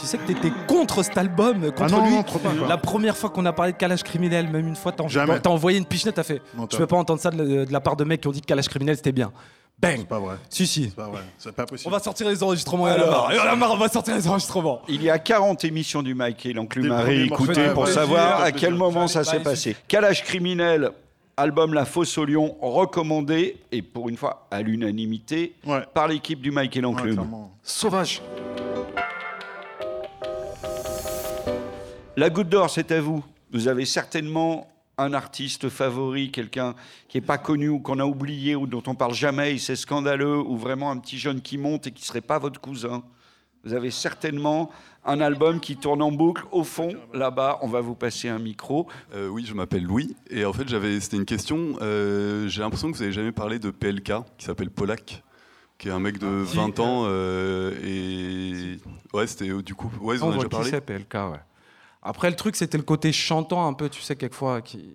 Tu sais que t'étais contre cet album, contre Ah non, lui. non, trop pas. La première fois qu'on a parlé de calage criminel, même une fois, t'as envoyé une pichenette, t'as fait. Non, je peux pas entendre ça de, la- de la part de mecs qui ont dit que calage criminel c'était bien. Bang C'est pas vrai. Si, si. C'est pas vrai. C'est pas possible. On va sortir les enregistrements et on a Alors. marre. Et on a marre, on va sortir les enregistrements. Il y a 40 émissions du Mike et l'enclume à réécouter pour savoir à quel plaisir. moment ça s'est passé. Calage criminel, album La Fosse au Lion, recommandé, et pour une fois à l'unanimité, Ouais. par l'équipe du Mike et Ouais. Sauvage. La goutte d'or, c'est à vous. Vous avez certainement un artiste favori, quelqu'un qui n'est pas connu ou qu'on a oublié ou dont on parle jamais et c'est scandaleux, ou vraiment un petit jeune qui monte et qui ne serait pas votre cousin. Vous avez certainement un album qui tourne en boucle. Au fond, là-bas, on va vous passer un micro. Euh, oui, je m'appelle Louis et en fait j'avais c'était une question. euh, J'ai l'impression que vous n'avez jamais parlé de PLK qui s'appelle Polak, qui est un mec de Si, 20 ans euh, et ouais c'était euh, du coup ouais ils en On ont voit déjà qui parlé. c'est, PLK, ouais. Après, le truc, c'était le côté chantant un peu, tu sais, quelquefois, qui,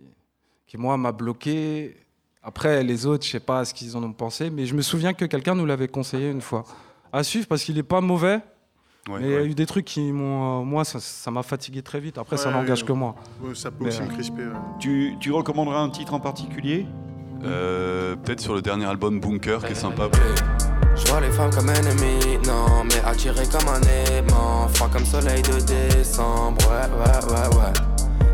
qui moi, m'a bloqué. Après, les autres, je sais pas ce qu'ils en ont pensé, mais je me souviens que quelqu'un nous l'avait conseillé une fois. À suivre, parce qu'il est pas mauvais, Ouais, mais il y a eu des trucs qui m'ont. euh, moi, ça m'a fatigué très vite. Après, ça n'engage ouais. que moi. Ouais, ça peut Mais, aussi me euh, crisper. ouais. Tu, tu recommanderas un titre en particulier? Euh, Peut-être sur le dernier album Bunker qui est sympa. Je vois les femmes comme ennemies, non, mais attirées comme un aimant. Froid comme soleil de décembre, ouais, ouais, ouais, ouais.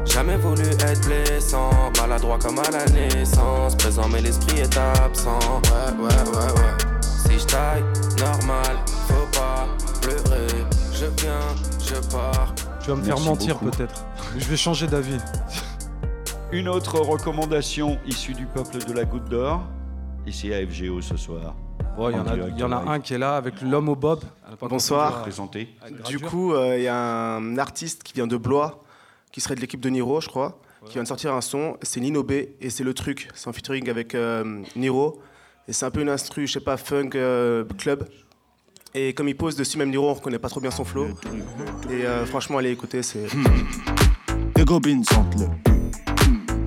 Jamais voulu être blessant, maladroit comme à la naissance. Présent, mais l'esprit est absent, ouais, ouais, ouais, ouais. Si je taille, normal, faut pas pleurer. Je viens, je pars. Tu vas me faire mentir, peut-être. Je vais changer d'avis. Une autre recommandation issue du peuple de la goutte d'or. Ici à FGO ce soir. Il y en a, y en a un qui est là avec l'homme au bob. Bonsoir. Présenté. Du coup, euh, il y a un artiste qui vient de Blois, qui serait de l'équipe de Niro, je crois, qui vient de sortir un son. C'est Nino B et c'est le truc. C'est en featuring avec euh, Niro. Et c'est un peu une instru, je sais pas, funk euh, club. Et comme il pose dessus, même Niro, on reconnaît pas trop bien son flow. Et euh, franchement, allez écouter, c'est. Sentent le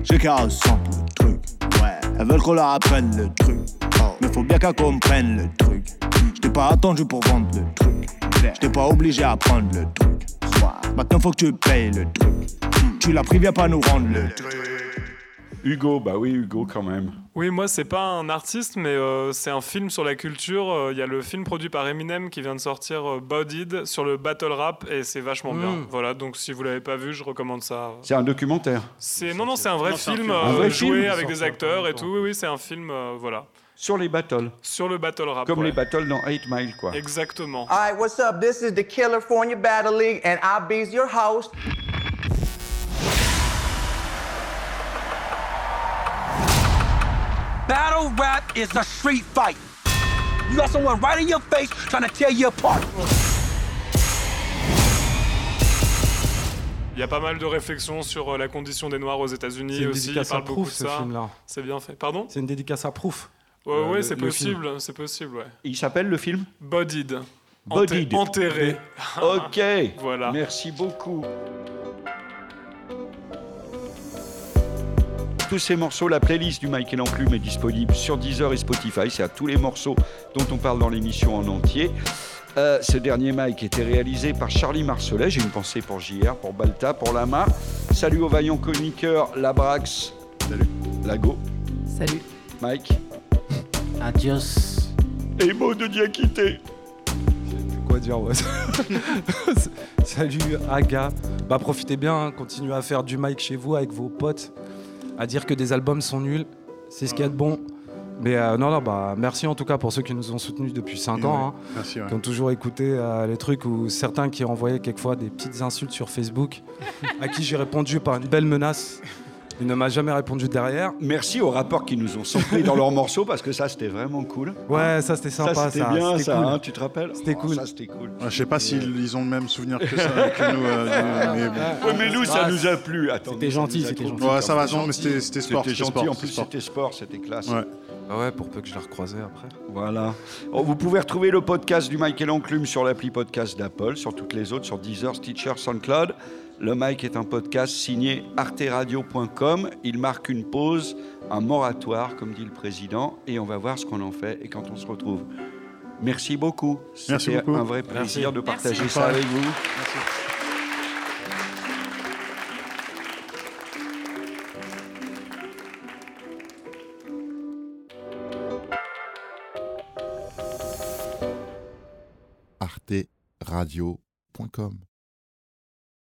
J'ai qu'à sentent le truc. Ouais. Elles veulent qu'on leur apprenne le truc. Mais faut bien qu'elles comprennent le truc. J't'ai pas attendu pour vendre le truc. J't'ai pas obligé à prendre le truc. Maintenant faut que tu payes le truc. Tu l'as pris, viens pas nous rendre le truc. Hugo, bah oui, Hugo quand même. Oui, moi, c'est pas un artiste, mais euh, c'est un film sur la culture. Euh, Il y a le film produit par Eminem qui vient de sortir, euh, Bodied, sur le battle rap, et c'est vachement Mm. bien. Voilà, donc si vous l'avez pas vu, je recommande ça. C'est un documentaire. C'est non, non, c'est un vrai Non, c'est un film, euh, Un vrai joué film avec des acteurs et tout. Oui, oui, c'est un film, euh, voilà. Sur les battles. Sur le battle rap. Comme ouais. les battles dans 8 Mile, quoi. Exactement. All right, what's up? This is the California Battle League, and I'll be your host. Battle rap is a street fight. You got someone right in your face trying to tear you apart. Il y a pas mal de réflexions sur euh, la condition des Noirs aux États-Unis aussi. Il dédicace à parle beaucoup Proof, de ce film-là. C'est bien fait. Pardon? C'est une dédicace à Proof. Ouais, Euh, ouais, c'est possible, c'est possible, ouais. Il s'appelle le film? Bodied. Bodied. Enterré. Ok. Voilà. Merci beaucoup. Tous ces morceaux, la playlist du Michael Enclume est disponible sur Deezer et Spotify. C'est à tous les morceaux dont on parle dans l'émission en entier. Euh, ce dernier Mike était réalisé par Charlie Marcelet. J'ai une pensée pour JR, pour Balta, pour Lama. Salut aux vaillants chroniqueurs Labrax. Salut. Lago. Salut. Mike. Adios. Et mot de Diakité. Quoi dire, ouais. Salut, Aga. Bah, profitez bien, hein, continuez à faire du mic chez vous avec vos potes, à dire que des albums sont nuls. C'est ce qu'il y a de bon. Mais euh, non, non, bah, merci en tout cas pour ceux qui nous ont soutenus depuis 5 Ouais, ans. hein, merci, ouais. Qui ont toujours écouté euh, les trucs ou certains qui envoyaient quelquefois des petites insultes sur Facebook, à qui j'ai répondu par une belle menace. Il ne m'a jamais répondu derrière. Merci aux rappeurs qui nous ont samplé dans leurs morceaux parce que ça c'était vraiment cool. Ouais, ça c'était sympa. Ça c'était bien, ça, cool. hein, tu te rappelles C'était Oh, cool. Ça c'était cool. Ouais, je sais pas s'ils ils ont le même souvenir que, ça, que nous. euh, mais bon. Ouais, mais nous, ça nous a plu. C'était gentil, c'était gentil. Ouais, ça va, C'était non, mais gentil. c'était- c'était sport, C'était gentil, en plus c'était sport, c'était classe. Ouais. Ah ouais, pour peu que je la recroisais après. Voilà. Oh, vous pouvez retrouver le podcast du Mike et l'Enclume sur l'appli podcast d'Apple, sur toutes les autres, sur Deezer, Stitcher, SoundCloud. Le Mike est un podcast signé arteradio.com. Il marque une pause, un moratoire, comme dit le président, et on va voir ce qu'on en fait et quand on se retrouve. Merci beaucoup. Merci C'était beaucoup. un vrai plaisir Merci. de partager Merci. ça avec vous. arteradio.com